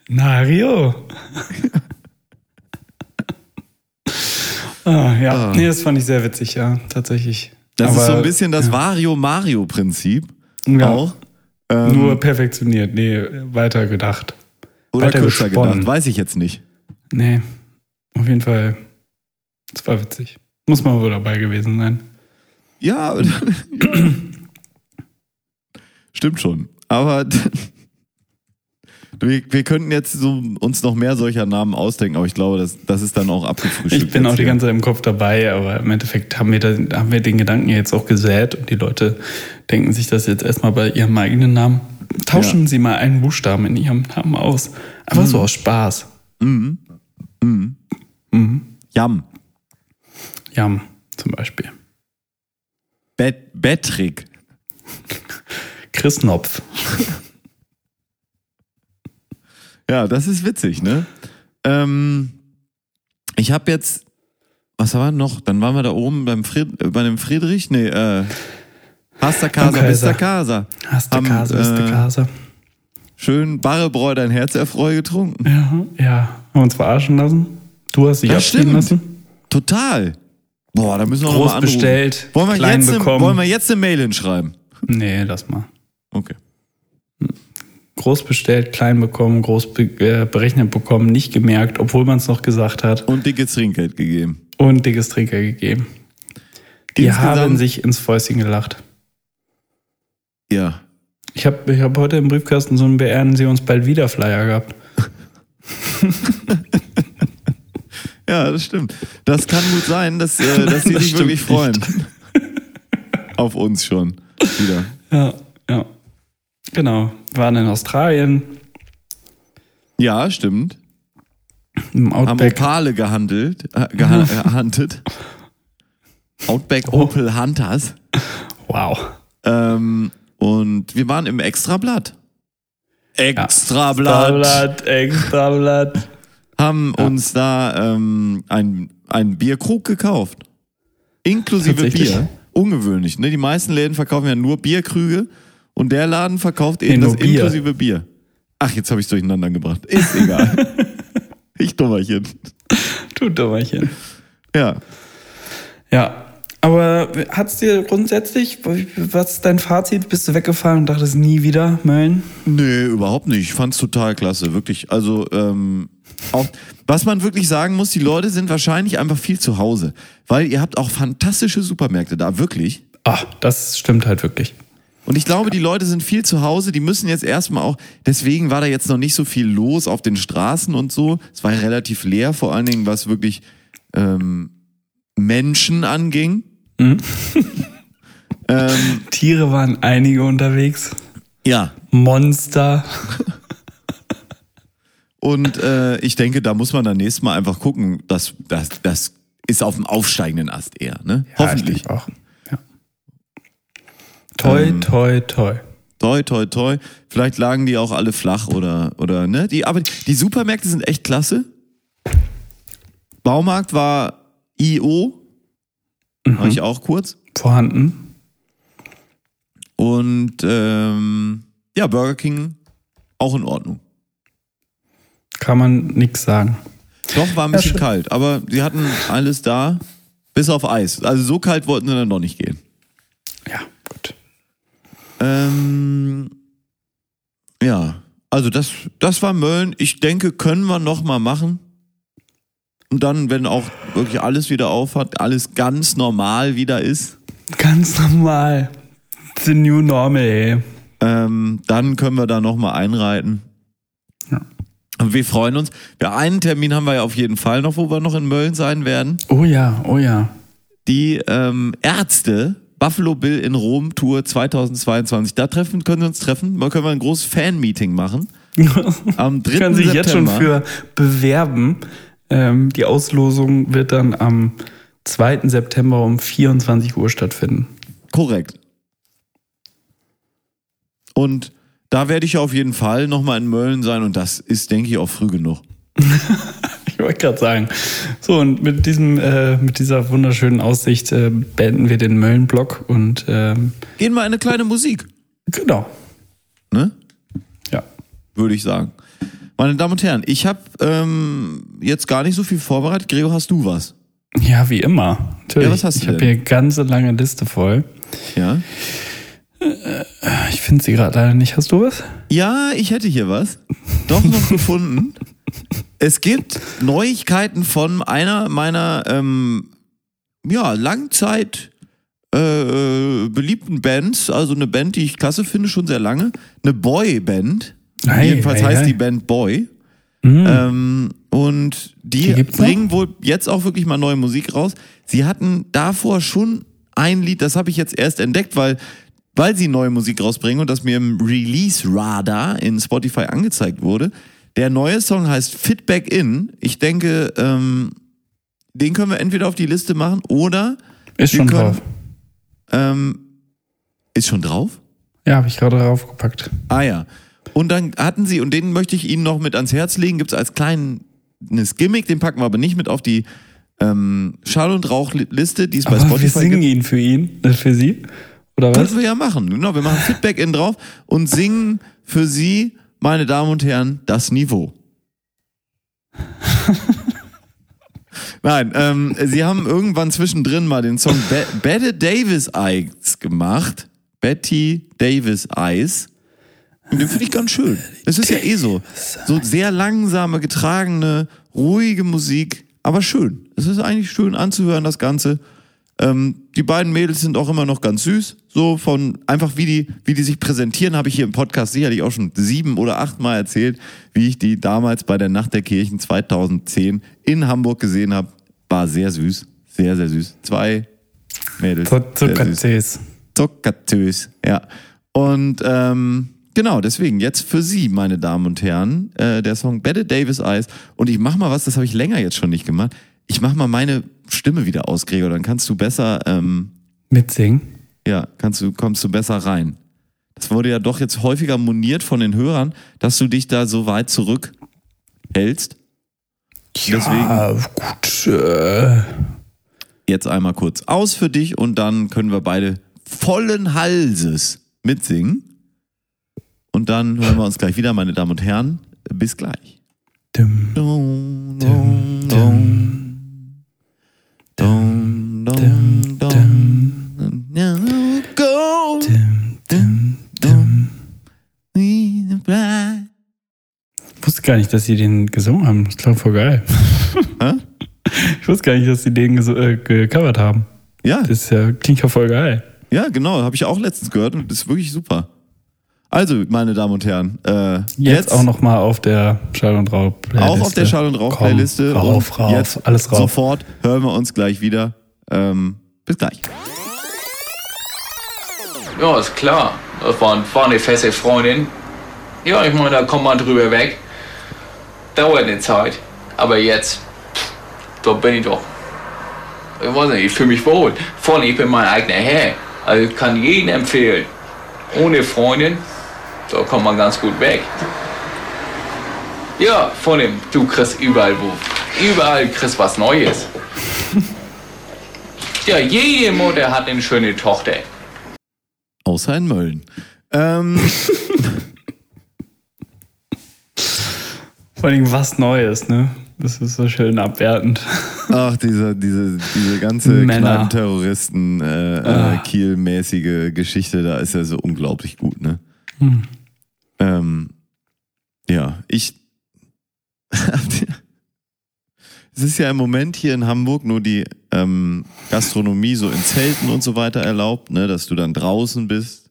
Nario. ah, ja,
Ah.
nee, das fand ich sehr witzig, ja, tatsächlich.
Das ist
Aber,
so ein bisschen das Vario-Mario-Prinzip.
Ja.
Auch. Ähm,
Nur perfektioniert, nee, weiter gedacht.
Oder kürzer
gesponnen.
gedacht, weiß ich jetzt nicht.
Nee, auf jeden Fall, es war witzig. Muss man wohl dabei gewesen sein.
Ja, ja. stimmt schon. Aber wir, wir könnten jetzt so uns noch mehr solcher Namen ausdenken, aber ich glaube, das, das ist dann auch abgefrühstückt.
Ich bin auch die ganze Zeit im Kopf dabei, aber im Endeffekt haben wir, da, haben wir den Gedanken jetzt auch gesät und die Leute denken sich das jetzt erstmal bei ihrem eigenen Namen. Tauschen
Ja.
Sie mal einen Buchstaben in Ihrem Namen aus. Einfach so aus Spaß.
Mhm. Mhm.
Mhm.
Jam.
Jam zum Beispiel.
Bet Bettrick.
Chris Knopf.
Ja, das ist witzig, ne? Ähm, ich habe jetzt was war noch? Dann waren wir da oben beim Fried, bei dem Friedrich, nee, äh, Hasta Casa. Vista Casa.
Hast du
Haben,
Kase, bist du
äh,
Kase.
Schön Barrebräu dein Herz erfreu getrunken.
Ja, ja. Haben uns verarschen lassen. Du hast dich
stimmt.
lassen.
Total. Boah, da müssen wir noch mal
Groß
anrufen.
bestellt,
Wollen wir,
klein
jetzt eine,
bekommen.
wollen wir jetzt eine Mail hinschreiben?
Nee, lass mal.
Okay.
Groß bestellt, klein bekommen, groß be äh, berechnet bekommen, nicht gemerkt, obwohl man es noch gesagt hat.
Und dickes Trinkgeld gegeben.
Und dickes Trinker gegeben. Die
Insgesamt-
haben sich ins Fäustchen gelacht.
Ja.
Ich habe ich hab heute im Briefkasten so einen Beehren Sie uns bald wieder Flyer gehabt.
Ja, das stimmt. Das kann gut sein, dass, äh, dass sie
Das
sich wirklich freuen. Auf uns schon. Wieder.
Ja, ja. Genau. Waren in Australien
Ja, stimmt.
im
Haben
Outback.
Opale gehandelt, äh, geha gehandelt. Outback
Oh.
Opel Hunters.
Wow.
Ähm, und wir waren im Extrablatt. Extrablatt.
Extrablatt, Extrablatt.
Haben uns da ähm, ein, ein Bierkrug gekauft. Inklusive? Bier. Ungewöhnlich. Ne? Die meisten Läden verkaufen ja nur Bierkrüge und der Laden verkauft eben das
Bier.
inklusive Bier. Ach, jetzt habe ich durcheinander gebracht. Ist egal. ich Dummerchen.
Du Dummerchen.
Ja.
Ja. Aber hat's dir grundsätzlich, was ist dein Fazit? Bist du weggefahren und dachtest nie wieder, Mölln?
Nee, überhaupt nicht. Ich fand's total klasse, wirklich. Also, ähm, auch, was man wirklich sagen muss, die Leute sind wahrscheinlich einfach viel zu Hause. Weil ihr habt auch fantastische Supermärkte da, wirklich.
Ah, das stimmt halt wirklich.
Und ich glaube, die Leute sind viel zu Hause, die müssen jetzt erstmal auch, deswegen war da jetzt noch nicht so viel los auf den Straßen und so. Es war ja relativ leer, vor allen Dingen, was wirklich ähm, Menschen anging. ähm,
Tiere waren einige unterwegs.
ja,
Monster.
Und äh, ich denke, da muss man dann nächstes Mal einfach gucken, dass das, das ist auf dem aufsteigenden Ast eher, ne? Hoffentlich.
Ja, ich denke auch. Ja. Toi,
Ähm,
toi, toi.
Toi, toi, toi. Vielleicht lagen die auch alle flach oder, oder, ne? Die, aber die Supermärkte sind echt klasse. Baumarkt war IO. War ich auch kurz.
Vorhanden.
Und ähm, ja, Burger King auch in Ordnung.
Kann man nix sagen.
Doch, war ein
Ja,
bisschen
schön.
kalt, aber sie hatten alles da, bis auf Eis. Also so kalt wollten sie dann noch nicht gehen.
Ja, gut.
Ähm, ja, also das, das war Mölln. Ich denke, können wir noch mal machen. Und dann, wenn auch wirklich alles wieder aufhat, alles ganz normal wieder ist,
Ganz normal. The new normal, ey.
ähm, dann können wir da noch mal einreiten.
Ja.
Und wir freuen uns. Ja, einen Termin haben wir ja auf jeden Fall noch, wo wir noch in Mölln sein werden.
Oh ja, oh ja.
Die ähm, Ärzte Buffalo Bill in Rom Tour 2022. Da treffen, können wir uns treffen. Da können wir ein großes Fan-Meeting machen. Am 3.
Kann sich
September.
jetzt schon für bewerben. Ähm, die Auslosung wird dann am 2. September um 24 Uhr stattfinden.
Korrekt. Und da werde ich auf jeden Fall nochmal in Mölln sein und das ist, denke ich, auch früh genug.
Ich wollte gerade sagen. So, und mit, diesem, äh, mit dieser wunderschönen Aussicht äh, beenden wir den Mölln-Block und ähm,
Gehen wir eine kleine Musik,
genau.
ne?
Ja.
Würde ich sagen. Meine Damen und Herren, ich habe ähm, jetzt gar nicht so viel vorbereitet. Gregor, hast du was?
Ja, wie immer. Natürlich.
Ja, was hast du
ich habe hier eine ganze lange Liste voll.
Ja?
Ich finde sie gerade leider nicht. Hast du was?
Ja, ich hätte hier was. Doch noch gefunden. Es gibt Neuigkeiten von einer meiner ähm, ja, Langzeit äh, beliebten Bands, also eine Band, die ich klasse finde, schon sehr lange. Eine Boy-Band.
Ei,
Jedenfalls
ei,
heißt
ei.
die Band Boy.
Mhm.
Ähm, und die,
Die gibt's noch?
bringen wohl jetzt auch wirklich mal neue Musik raus. Sie hatten davor schon ein Lied, das habe ich jetzt erst entdeckt, weil, weil sie neue Musik rausbringen und das mir im Release-Radar in Spotify angezeigt wurde. Der neue Song heißt Fit Back In. Ich denke, ähm, den können wir entweder auf die Liste machen oder
Ist schon
können-
drauf.
ähm, ist schon drauf?
Ja, habe ich gerade draufgepackt.
Ah ja. Und dann hatten sie, und den möchte ich Ihnen noch mit ans Herz legen, gibt es als kleines Gimmick, den packen wir aber nicht mit auf die ähm, Schall- und Rauchliste, die es bei
Aber wir
Spotify
singen
gibt.
ihn für ihn, äh, für sie. Oder was?
Könnten wir ja machen. Genau, wir machen Feedback in drauf und singen für Sie, meine Damen und Herren, das Niveau. Nein, ähm, Sie haben irgendwann zwischendrin mal den Song Be Betty Davis Eyes gemacht. Betty Davis Eyes. Den finde ich ganz schön. Es ist ja eh so. So sehr langsame, getragene, ruhige Musik, aber schön. Es ist eigentlich schön anzuhören, das Ganze. Ähm, die beiden Mädels sind auch immer noch ganz süß. So von einfach wie die, wie die sich präsentieren, habe ich hier im Podcast sicherlich auch schon sieben oder acht Mal erzählt, wie ich die damals bei der Nacht der Kirchen 2010 in Hamburg gesehen habe. War sehr süß. Sehr, sehr süß. Zwei Mädels.
Zuckertüs.
Zuckertös, ja. Und ähm, genau, deswegen jetzt für Sie, meine Damen und Herren, äh, der Song Bette Davis Eyes. Und ich mach mal was, das habe ich länger jetzt schon nicht gemacht. Ich mach mal meine Stimme wieder aus, Gregor, dann kannst du besser, ähm,
Mitsingen.
ja, kannst du, kommst du besser rein. Das wurde ja doch jetzt häufiger moniert von den Hörern, dass du dich da so weit zurückhältst.
Ja, gut. Äh,
Jetzt einmal kurz aus für dich und dann können wir beide vollen Halses mitsingen. Und dann hören wir uns gleich wieder, meine Damen und Herren. Bis gleich. Dum, dum, dum, dum. Go.
Ich wusste gar nicht, dass sie den gesungen haben. Das klang voll geil.
Hä?
Ich wusste gar nicht, dass sie den äh, gecovert haben.
Ja,
Das ist ja, klingt ja voll geil.
ja, genau, habe ich auch letztens gehört und das ist wirklich super. Also, meine Damen und Herren, äh,
Jetzt, auch nochmal auf der Schall und Rauch Playliste.
Auch auf der Schall- und Rauch-Playliste.
Komm, Rauf,
und
rauf,
jetzt
alles rauf.
Sofort hören wir uns gleich wieder. Ähm, bis gleich.
Ja, ist klar. Das war, war eine feste Freundin. Ja, ich meine, da kommt man drüber weg. Dauert eine Zeit. Aber jetzt, pff, da bin ich doch. Ich weiß nicht, ich fühle mich wohl. Vor allem, ich bin mein eigener Herr. Also ich kann jeden empfehlen. Ohne Freundin, da kommt man ganz gut weg. Ja, vor allem, du kriegst überall wo. Überall kriegst was Neues. Ja, jede Mutter hat eine schöne Tochter.
Außer in Mölln. Ähm,
Vor allem was Neues, ne? Das ist so schön abwertend.
ach, diese, diese, diese ganze
Männer.
Kneipenterroristen, äh, äh,
Ah.
Kiel-mäßige Geschichte, da ist ja so unglaublich gut, ne?
Hm.
Ähm, ja, ich. es ist ja im Moment hier in Hamburg nur die ähm, Gastronomie so in Zelten und so weiter erlaubt, ne, dass du dann draußen bist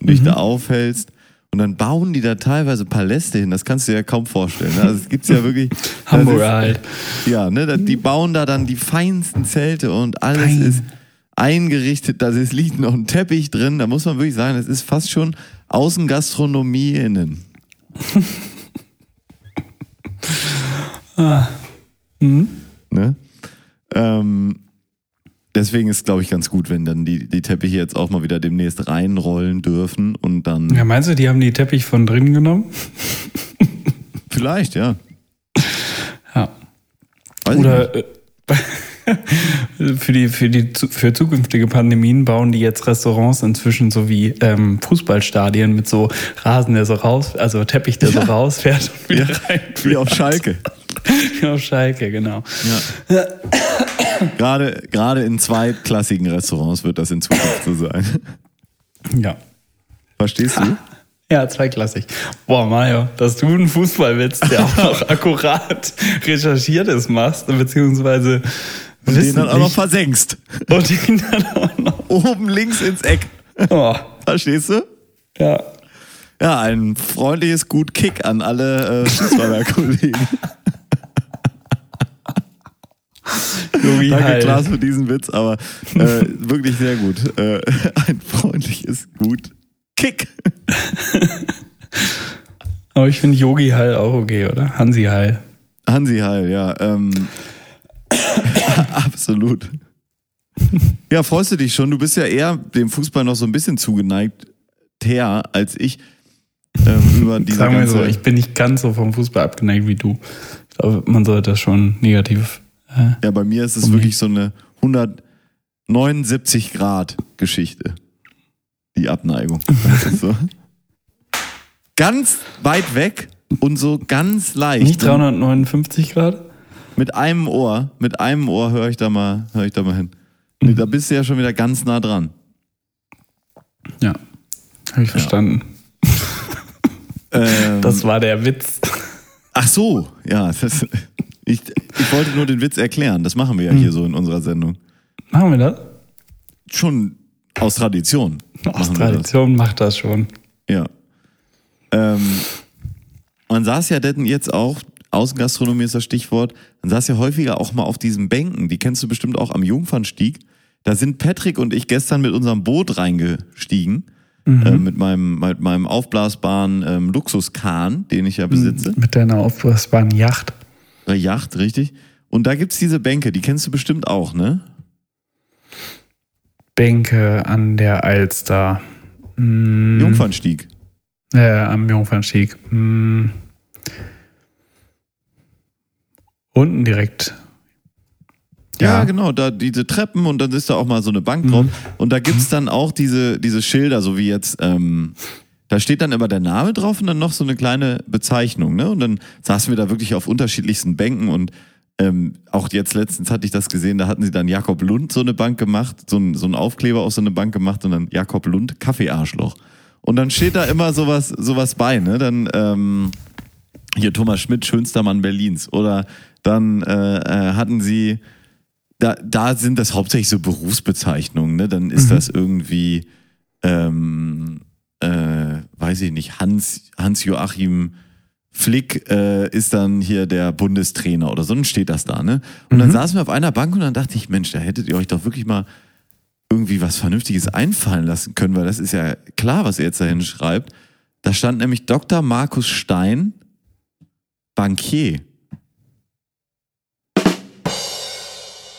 und dich da aufhältst. Und dann bauen die da teilweise Paläste hin. Das kannst du dir ja kaum vorstellen. Ne? Also es gibt's ja wirklich. das ist-
halt.
Ja, ne, da- die bauen da dann die feinsten Zelte und alles
Fein.
ist eingerichtet. Da liegt noch ein Teppich drin. Da muss man wirklich sagen, es ist fast schon Außengastronomie innen. Ne? Ähm, deswegen ist, glaube ich, ganz gut, wenn dann die, die Teppiche jetzt auch mal wieder demnächst reinrollen dürfen und dann
Ja, meinst du, die haben die Teppich von drinnen genommen?
vielleicht, ja.
Ja.
Weiß.
Oder äh, für die, für die für zukünftige Pandemien bauen die jetzt Restaurants inzwischen so wie ähm, Fußballstadien mit so Rasen, der so raus, also Teppich, der so rausfährt und wieder
Ja,
rein.
wie auf Schalke.
Wie auf Schalke, genau.
Ja. Gerade, gerade in zweitklassigen Restaurants wird das in Zukunft so sein.
Ja.
Verstehst du?
Ja, zweiklassig. Boah, Mario, dass du einen Fußballwitz, der auch noch akkurat recherchiert ist, machst, beziehungsweise
Und den dann auch noch versenkst.
und den dann auch noch.
Oben links ins Eck.
Oh,
Verstehst du?
ja.
Ja, ein freundliches Gut Kick an alle äh, Fußballerkollegen. Danke,
Heil.
Klaas, für diesen Witz, aber äh, wirklich sehr gut. Äh, ein freundliches Gut Kick.
Aber ich finde Yogi Heil auch okay, oder? Hansi Heil.
Hansi Heil, ja. Ähm, absolut. Ja, freust du dich schon? Du bist ja eher dem Fußball noch so ein bisschen zugeneigt, her als ich. Ähm, über diese
Sagen wir so, ich bin nicht ganz so vom Fußball abgeneigt wie du. Ich glaube, man sollte das schon negativ
Ja, bei mir ist es wirklich so eine 179 Grad Geschichte. Die Abneigung. So. Ganz weit weg und so ganz leicht.
Nicht 359 Grad?
Mit einem Ohr, mit einem Ohr höre ich da mal, höre ich da mal hin. Nee, da bist du ja schon wieder ganz nah dran.
Ja. Habe ich verstanden.
Ähm,
Das war der Witz.
ach so, ja. Das, ich, ich wollte nur den Witz erklären. Das machen wir ja hier so in unserer Sendung.
Machen wir das?
Schon aus Tradition.
Aus
wir das.
Tradition macht das schon.
Ja. Ähm, man saß ja denn jetzt auch, Außengastronomie ist das Stichwort, man saß ja häufiger auch mal auf diesen Bänken, die kennst du bestimmt auch am Jungfernstieg. Da sind Patrick und ich gestern mit unserem Boot reingestiegen, äh, mit, meinem, mit meinem aufblasbaren ähm, Luxuskahn, den ich ja besitze.
Mit deiner aufblasbaren Yacht.
Äh, Yacht, richtig. Und da gibt's diese Bänke, die kennst du bestimmt auch, ne?
Bänke an der Alster. Mm,
Jungfernstieg.
Äh, am Jungfernstieg. Mm. Unten direkt.
Ja,
Ja.
genau, da diese Treppen und dann ist da auch mal so eine Bank drauf. Und da gibt's dann auch diese, diese Schilder, so wie jetzt, ähm, da steht dann immer der Name drauf und dann noch so eine kleine Bezeichnung, ne? Und dann saßen wir da wirklich auf unterschiedlichsten Bänken und ähm, auch jetzt letztens hatte ich das gesehen, da hatten sie dann Jakob Lund so eine Bank gemacht, so ein, so ein Aufkleber auf so eine Bank gemacht und dann Jakob Lund Kaffeearschloch. Und dann steht da immer sowas, sowas bei, ne? Dann, ähm, hier Thomas Schmidt, schönster Mann Berlins. Oder dann äh, äh, hatten sie, da, da sind das hauptsächlich so Berufsbezeichnungen, ne? Dann ist das irgendwie, ähm, äh, weiß ich nicht, Hans, Hans-Joachim Flick äh, ist dann hier der Bundestrainer oder so, dann steht das da, ne? Und dann saßen wir auf einer Bank und dann dachte ich, Mensch, da hättet ihr euch doch wirklich mal irgendwie was Vernünftiges einfallen lassen können, weil das ist ja klar, was er jetzt dahin schreibt. Da stand nämlich Dr. Markus Stein, Bankier.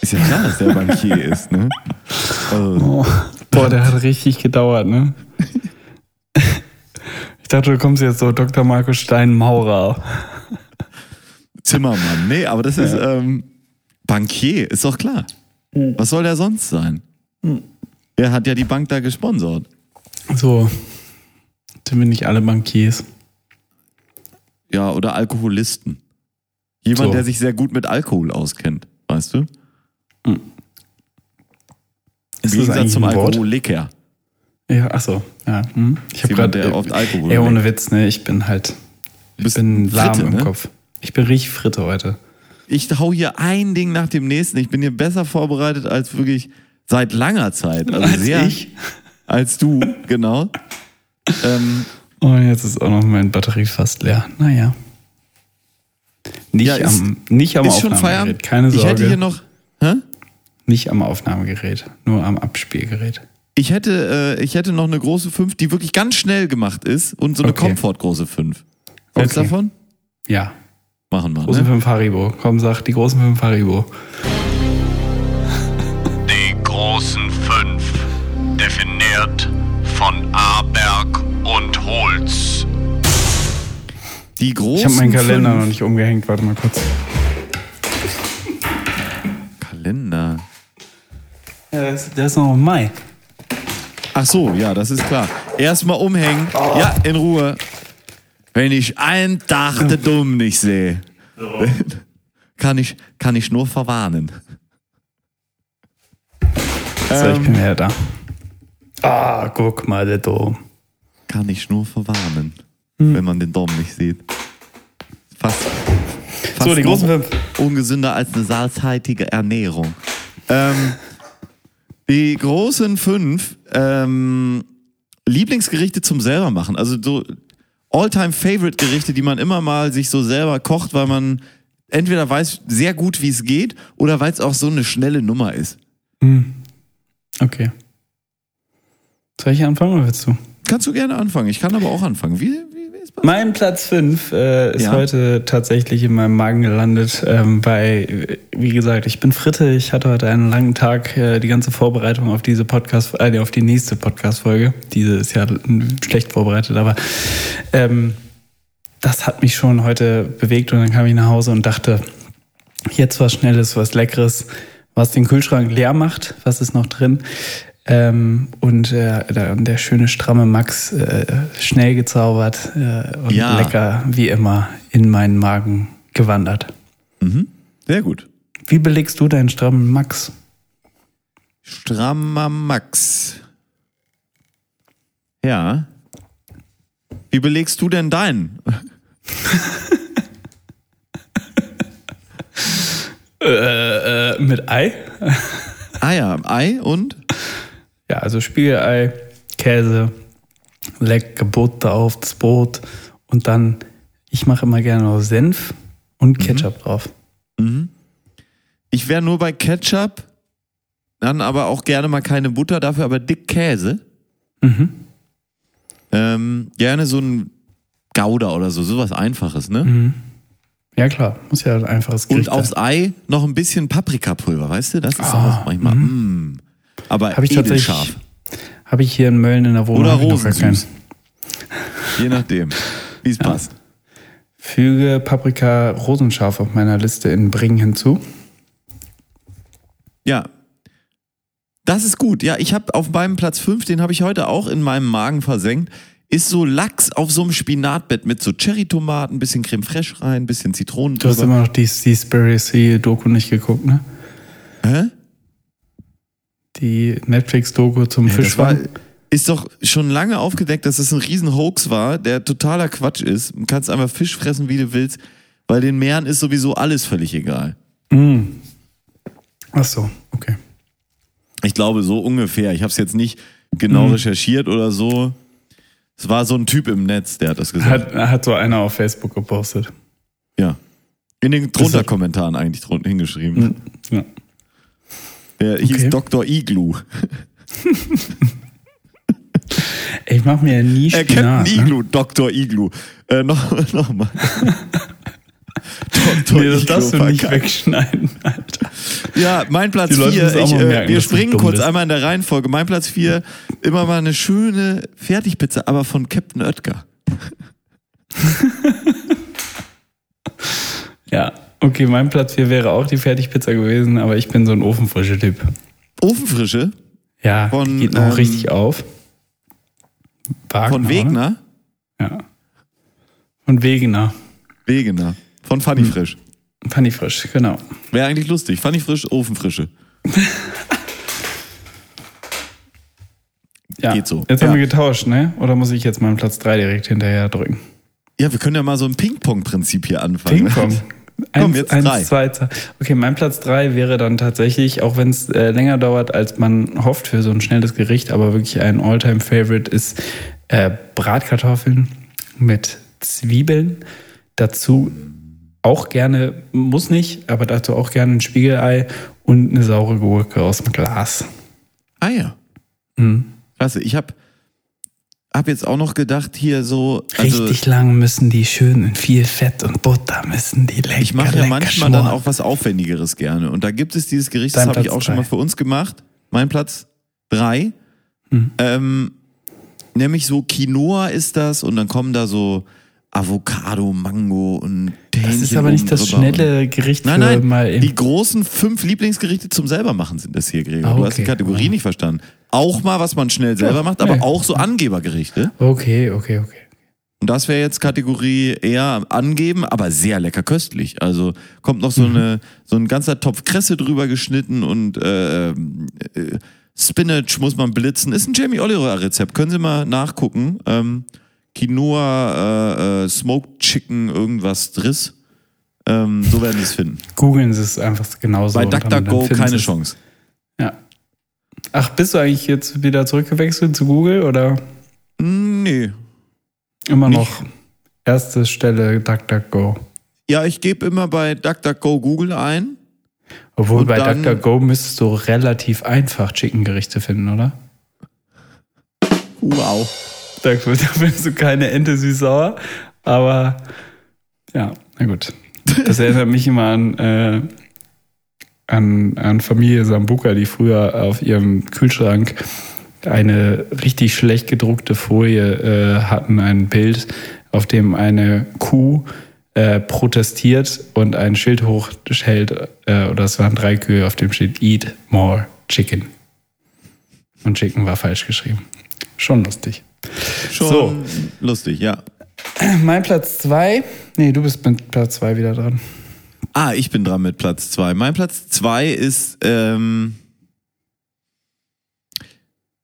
Ist ja klar, dass der Bankier ist, ne? Also,
Oh. Boah, der hat richtig gedauert, ne? Ich dachte, du kommst jetzt so Dr. Markus Stein Maurer.
Zimmermann. Nee, aber das ist ähm, Bankier, ist doch klar. Was soll der sonst sein? Er hat ja die Bank da gesponsert.
So. Sind wir nicht alle Bankiers?
Ja, oder Alkoholisten. Jemand,
So.
der sich sehr gut mit Alkohol auskennt, weißt du? Im
Ist das
Gegensatz
eigentlich
zum
ein?
Alkoholiker.
Ja, ach so. Ja, hm. Ich habe gerade
oft Alkohol
Ey, ohne. Witz, ne? Ich bin halt. Ich
Bist
bin lahm
Fritte,
im
ne?
Kopf. Ich bin richtig Fritte heute.
Ich hau hier ein Ding nach dem nächsten. Ich bin hier besser vorbereitet als wirklich seit langer Zeit. Also
Als
sehr,
ich.
Als du, genau. ähm,
Und jetzt ist auch noch mein Batterie fast leer. Naja. Nicht
Ja, ist-
am, nicht am
ist
Aufnahmegerät. Keine
Ich hätte
Sorge.
hier noch. Hä?
Nicht am Aufnahmegerät, nur am Abspielgerät.
Ich hätte, äh, ich hätte noch eine große 5, die wirklich ganz schnell gemacht ist und so eine
Okay.
Komfort-große 5. Willst du
Okay.
davon?
Ja.
Machen wir.
Großen
Ne?
fünf Haribo. Komm, sag die großen fünf Haribo.
Die großen fünf. Definiert von Aberg und Holz.
Die großen
Ich habe meinen Kalender
fünf.
noch nicht umgehängt. Warte mal kurz.
Kalender.
Ja, der ist, der ist noch im Mai.
Ach so, ja, das ist klar. Erstmal umhängen. Ja, in Ruhe. Wenn ich einen Tag der Dumm nicht sehe, kann, ich, kann ich nur verwarnen.
So, ich
Ähm.
bin wieder da. Ah, guck mal, der Dom.
Kann ich nur verwarnen, wenn man den Dom nicht sieht. Fast, fast
So, die großen fünf.
ungesünder als eine salzhaltige Ernährung. Ähm, die großen fünf ähm, Lieblingsgerichte zum selber machen. Also so All-Time-Favorite-Gerichte, die man immer mal sich so selber kocht, weil man entweder weiß sehr gut, wie es geht, oder weil es auch so eine schnelle Nummer ist.
Okay. Soll ich anfangen oder willst du?
Kannst du gerne anfangen. Ich kann aber auch anfangen. Wie,
Mein Platz 5 äh, ist
Ja.
heute tatsächlich in meinem Magen gelandet, ähm, weil, wie gesagt, ich bin Fritte. Ich hatte heute einen langen Tag, äh, die ganze Vorbereitung auf diese Podcast, äh, auf die nächste Podcast-Folge. Diese ist ja schlecht vorbereitet, aber ähm, das hat mich schon heute bewegt und dann kam ich nach Hause und dachte, Jetzt was Schnelles, was Leckeres, was den Kühlschrank leer macht. Was ist noch drin? Ähm, und äh, der, der schöne stramme Max äh, schnell gezaubert äh, und
Ja.
lecker wie immer in meinen Magen gewandert.
Sehr gut.
Wie belegst du deinen strammen Max?
Strammer Max. Ja. Wie belegst du denn deinen?
Äh, mit Ei?
Ah ja, Ei und?
Ja, also Spiegelei, Käse, lecker Butter auf das Brot und dann, ich mache immer gerne noch Senf und Ketchup drauf.
Ich wäre nur bei Ketchup, dann aber auch gerne mal keine Butter, dafür aber dick Käse. Ähm, gerne so ein Gouda oder so, sowas Einfaches, ne?
Ja klar, muss ja ein einfaches
Und
Gericht
aufs
sein.
Ei noch ein bisschen Paprikapulver, weißt du? Das ist
Ah,
auch manchmal. Mm. Aber
Habe ich
edelscharf.
habe ich hier in Mölln in der Wohnung.
Oder
hab
rosensüß.
keinen.
Je nachdem, wie es passt.
Füge Paprika rosenscharf auf meiner Liste in Bringen hinzu.
Ja. Das ist gut. Ja, ich habe auf meinem Platz 5, den habe ich heute auch in meinem Magen versenkt, ist so Lachs auf so einem Spinatbett mit so Cherrytomaten, bisschen Creme Fraiche rein, bisschen Zitronen
Du hast immer noch die Seaspiracy-Doku nicht geguckt, ne?
Hä?
Die Netflix-Doku zum
Ja, war,
Fischfang.
ist doch schon lange aufgedeckt, dass das ein riesen Hoax war, der totaler Quatsch ist. Du kannst einfach Fisch fressen, wie du willst, weil den Meeren ist sowieso alles völlig egal.
Ach so, okay.
Ich glaube, so ungefähr. Ich habe es jetzt nicht genau
Mhm.
recherchiert oder so. Es war so ein Typ im Netz, der hat das gesagt.
Hat, hat so einer auf Facebook gepostet.
ja. In den drunter Kommentaren eigentlich drunter hingeschrieben.
Ja.
Der hieß
Okay.
Dr. Igloo.
Ich mach mir ja nie Spinat.
Captain
ne?
Igloo, Dr. Igloo. Äh, noch, noch mal. Dr.
Nee, das darfst du nicht wegschneiden, Alter.
Ja, mein Platz
Die Leute
4,
müssen auch
ich,
mal
äh, wir springen kurz
bist.
einmal in der Reihenfolge. Mein Platz 4, immer mal eine schöne Fertigpizza, aber von Captain Oetker.
Ja, okay, mein Platz 4 wäre auch die Fertigpizza gewesen, aber ich bin so ein ofenfrischer Typ.
Ofenfrische
Ja,
Von,
geht noch
ähm,
richtig auf. Wagner,
von Wegner.
Oder? Ja. Von Wegener.
Wegener. Von Funny
Hm.
Frisch.
Funny frisch, genau.
Wäre eigentlich lustig. Funny Frisch, Ofenfrische.
Ja.
Geht so.
Jetzt
Ja.
haben wir getauscht, ne? Oder muss ich jetzt meinen Platz 3 direkt hinterher drücken?
Ja, wir können ja mal so ein Ping-Pong-Prinzip hier anfangen.
Ping-Pong.
Komm,
Eins,
jetzt
eins,
drei.
zwei. Okay, mein Platz drei wäre dann tatsächlich, auch wenn es äh, länger dauert, als man hofft für so ein schnelles Gericht, aber wirklich ein All-Time-Favorite ist äh, Bratkartoffeln mit Zwiebeln. Dazu auch gerne, muss nicht, aber dazu auch gerne ein Spiegelei und eine saure Gurke aus dem Glas.
Ah ja.
Mhm.
Klasse. Ich habe hab jetzt auch noch gedacht, hier so. Also,
Richtig lang müssen die schön in viel Fett und Butter müssen die lecker,
Ich mache ja manchmal dann
schmoren.
auch was Aufwendigeres gerne. Und da gibt es dieses Gericht, das
Dein
habe ich auch schon
drei.
mal für uns gemacht. Mein Platz drei.
Hm.
Ähm, nämlich so Quinoa ist das und dann kommen da so Avocado, Mango und Hähnchen
Das ist aber nicht das schnelle Gericht
Nein, nein,
mal
die großen fünf Lieblingsgerichte zum selbermachen sind das hier, Gregor.
Ah,
Du hast die
okay.
Kategorie
Ah.
nicht verstanden. Auch mal, was man schnell selber
Ja,
macht, aber
nee.
auch so Angebergerichte.
Okay, okay, okay.
Und das wäre jetzt Kategorie eher angeben, aber sehr lecker köstlich. Also kommt noch
Mhm.
so, eine, so ein ganzer Topf Kresse drüber geschnitten und äh, äh, Spinach muss man blitzen. Ist ein Jamie Oliver Rezept. Können Sie mal nachgucken. Ähm, Quinoa, äh, äh, Smoked Chicken, irgendwas Driss. Ähm, so werden Sie es finden.
Googeln Sie es einfach genauso.
Bei DuckDuckGo keine. Chance.
Ja. Ach, bist du eigentlich jetzt wieder zurückgewechselt zu Google oder
Nee.
immer
Nicht.
noch erste Stelle DuckDuckGo?
Ja, ich gebe immer bei DuckDuckGo Google ein.
Obwohl
Und
bei
dann-
DuckDuckGo müsstest du relativ einfach Chicken-Gerichte finden, oder?
Wow.
Da, findest du keine Ente süß-sauer, aber ja, na gut. Das erinnert mich immer an, äh, an, an Familie Sambuka, die früher auf ihrem Kühlschrank eine richtig schlecht gedruckte Folie äh, hatten, ein Bild, auf dem eine Kuh äh, protestiert und ein Schild hochhält, äh, oder es waren drei Kühe, auf dem steht Eat more chicken. Und Chicken war falsch geschrieben. Schon lustig.
Schon
So.
lustig, ja.
Mein Platz zwei. Nee, du bist mit Platz zwei wieder dran.
Ah, ich bin dran mit Platz zwei. Mein Platz zwei ist, ähm,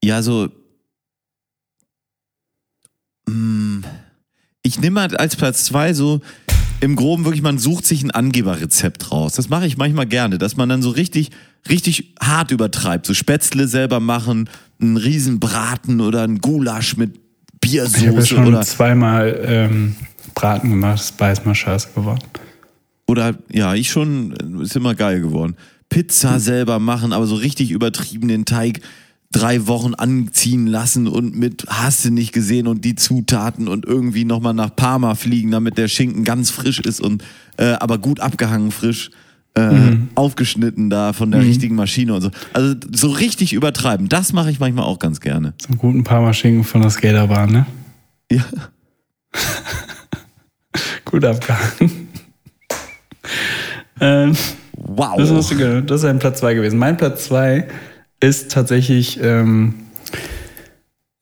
ja, so, mm, ich nehme halt als Platz zwei so im Groben wirklich, man sucht sich ein Angeberrezept raus. Das mache ich manchmal gerne, dass man dann so richtig, richtig hart übertreibt. So Spätzle selber machen, einen Riesenbraten oder ein Gulasch mit
Ich habe ja
Biersoße
schon
oder
zweimal ähm, Braten gemacht, ist beides mal scheiße geworden.
Oder ja, ich schon, ist immer geil geworden. Pizza selber machen, aber so richtig übertrieben den Teig drei Wochen anziehen lassen und mit hast du nicht gesehen und die Zutaten und irgendwie nochmal nach Parma fliegen, damit der Schinken ganz frisch ist und äh, aber gut abgehangen frisch. Äh, aufgeschnitten da von der richtigen Maschine und so. Also so richtig übertreiben, das mache ich manchmal auch ganz gerne.
So einen guten paar Maschinen von der Skaterbahn, ne?
Ja.
Gut abgehangen. ähm,
Wow.
das, gehört. das ist ein Platz zwei gewesen. Mein Platz zwei ist tatsächlich ähm,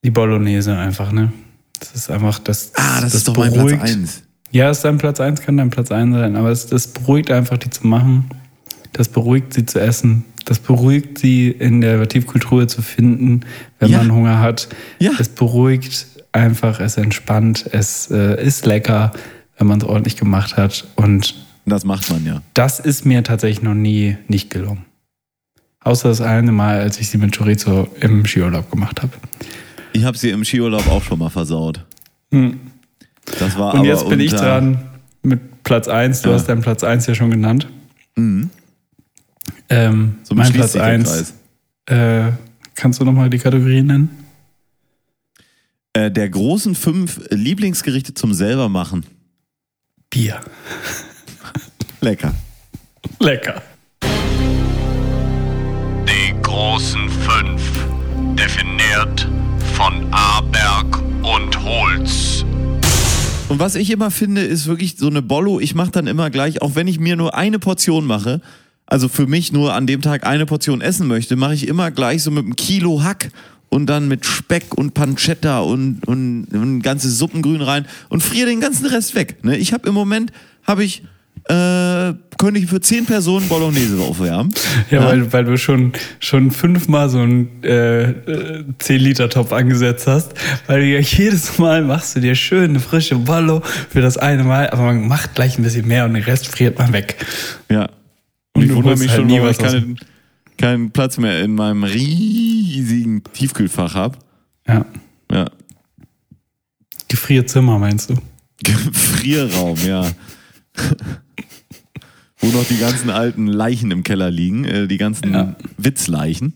die Bolognese einfach, ne? Das ist einfach das.
ah, das, ist doch mein Platz
beruhigt-
eins.
Ja, ist dein Platz 1, kann dein Platz 1 sein, aber es, das beruhigt einfach, die zu machen. Das beruhigt sie zu essen. Das beruhigt sie in der Tiefkultur zu finden, wenn
Ja.
man Hunger hat.
Ja.
Es beruhigt einfach, es entspannt, es äh, ist lecker, wenn man es ordentlich gemacht hat. Und
Das macht man ja.
das ist mir tatsächlich noch nie nicht gelungen. Außer das eine Mal, als ich sie mit Chorizo im Skiurlaub gemacht habe.
Ich habe sie im Skiurlaub auch schon mal versaut. Das war
Und
aber
jetzt bin ich dran mit Platz 1. Du
Ja.
hast deinen Platz 1 ja schon genannt.
Mhm.
Ähm,
So
mein Platz
sich der
1. Äh, kannst du nochmal die Kategorie nennen?
Äh, der großen fünf Lieblingsgerichte zum selber machen.
Bier.
Lecker.
Lecker.
Großen fünf. Definiert von Aberg und Holz.
Und was ich immer finde, ist wirklich so eine Bollo. Ich mache dann immer gleich, auch wenn ich mir nur eine Portion mache, also für mich nur an dem Tag eine Portion essen möchte, mache ich immer gleich so mit einem Kilo Hack und dann mit Speck und Pancetta und, und, und ein ganzes Suppengrün rein und friere den ganzen Rest weg. Ne? Ich habe im Moment, habe ich, äh, könnte ich für zehn Personen Bolognese aufwärmen.
Ja, Weil, weil du schon, schon fünfmal so einen äh, äh, 10-Liter-Topf angesetzt hast. Weil du ja jedes Mal machst du dir schön eine frische Bollo für das eine Mal, aber man macht gleich ein bisschen mehr und den Rest friert man weg.
Ja.
Und
Und ich wundere mich
halt
schon, warum ich
was aus
keine, keinen Platz mehr in meinem riesigen Tiefkühlfach habe.
Ja.
Ja.
Gefrierzimmer meinst du?
Gefrierraum, ja. Wo noch die ganzen alten Leichen im Keller liegen, äh, die ganzen
Ja.
Witzleichen.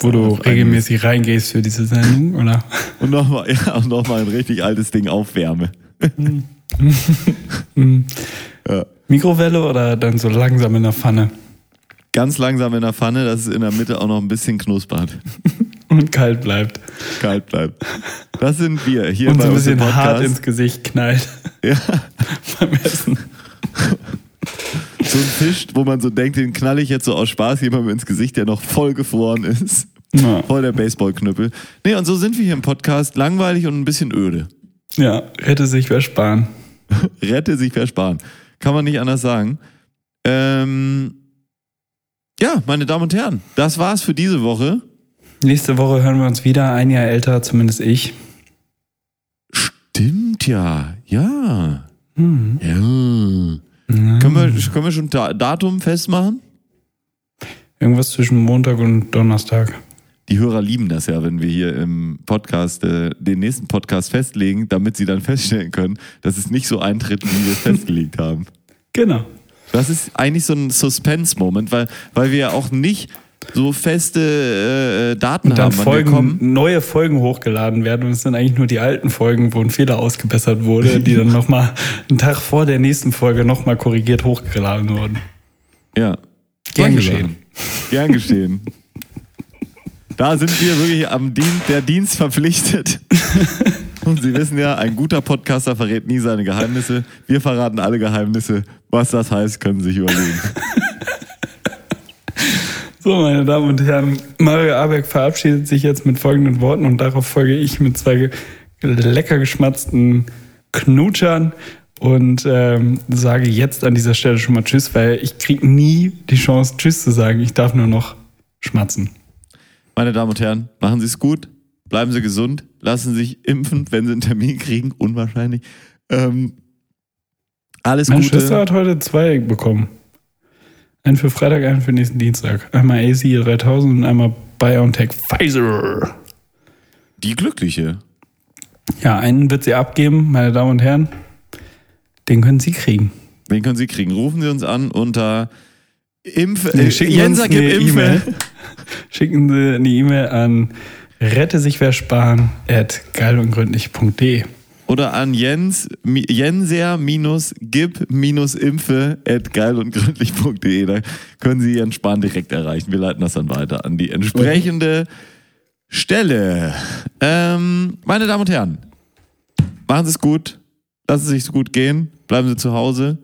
Wo du regelmäßig reingehst für diese Sendung, oder?
Und nochmal ja, und noch mal ein richtig altes Ding aufwärme. ja.
Mikrowelle oder dann so langsam in der Pfanne
Ganz langsam in der Pfanne, dass es in der Mitte auch noch ein bisschen knuspert,
und kalt bleibt.
kalt bleibt. Das sind wir hier
Und
bei
so ein bisschen hart ins Gesicht knallt
ja.
beim Essen.
So ein Fisch, wo man so denkt, den knall ich jetzt so aus Spaß jemandem ins Gesicht, der noch voll gefroren ist.
Ja.
Voll der Baseballknüppel. Nee, und so sind wir hier im Podcast, langweilig und ein bisschen öde.
Ja, hätte sich wer sparen.
Rette sich versparen. Kann man nicht anders sagen. Ähm, ja, meine Damen und Herren, das war's für diese Woche.
Nächste Woche hören wir uns wieder, ein Jahr älter, zumindest ich.
Stimmt ja, ja.
Hm.
Ja. Können, wir, können wir schon da Datum festmachen?
Irgendwas zwischen Montag und Donnerstag.
Die Hörer lieben das ja, wenn wir hier im Podcast äh, den nächsten Podcast festlegen, damit sie dann feststellen können, dass es nicht so eintritt, wie wir es festgelegt haben.
Genau.
Das ist eigentlich so ein Suspense-Moment, weil, weil wir ja auch nicht so feste äh, Daten
Und dann
haben,
Folgen,
kommen.
neue Folgen hochgeladen werden und es sind eigentlich nur die alten Folgen, wo ein Fehler ausgebessert wurde, die dann nochmal einen Tag vor der nächsten Folge nochmal korrigiert hochgeladen wurden.
Ja.
Gern geschehen.
Gern geschehen. Da sind wir wirklich am Dienst, der Dienst verpflichtet. Und Sie wissen ja, ein guter Podcaster verrät nie seine Geheimnisse. Wir verraten alle Geheimnisse. Was das heißt, können Sie sich überlegen.
So, meine Damen und Herren, Mario Abeck verabschiedet sich jetzt mit folgenden Worten und darauf folge ich mit zwei lecker geschmatzten Knutschern und ähm, sage jetzt an dieser Stelle schon mal Tschüss, weil ich kriege nie die Chance, Tschüss zu sagen. Ich darf nur noch schmatzen.
Meine Damen und Herren, machen Sie es gut, bleiben Sie gesund, lassen Sie sich impfen, wenn Sie einen Termin kriegen, unwahrscheinlich. Ähm, alles
Meine
Gute.
Schwester hat heute zwei bekommen. Einen für Freitag, einen für nächsten Dienstag. Einmal AC 3000 und einmal BioNTech Pfizer.
Die Glückliche.
Ja, einen wird sie abgeben, meine Damen und Herren. Den können Sie kriegen.
Wen können Sie kriegen? Rufen Sie uns an unter Impf
Nee,
äh,
schicken uns
gibt
eine
Impfe.
E-Mail. Schicken Sie eine E-Mail an rette sich wer sparen at geilundgründlich.de.
Oder an Jens, jenser-gib-impfe at geilundgründlich.de. Da können Sie Ihren Spahn direkt erreichen. Wir leiten das dann weiter an die entsprechende Stelle. Ähm, meine Damen und Herren, machen Sie es gut. Lassen Sie sich gut gehen. Bleiben Sie zu Hause.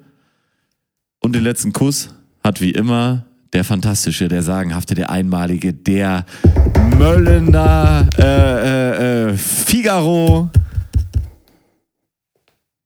Und den letzten Kuss hat wie immer der fantastische, der sagenhafte, der einmalige, der Möllener äh, äh, äh, Figaro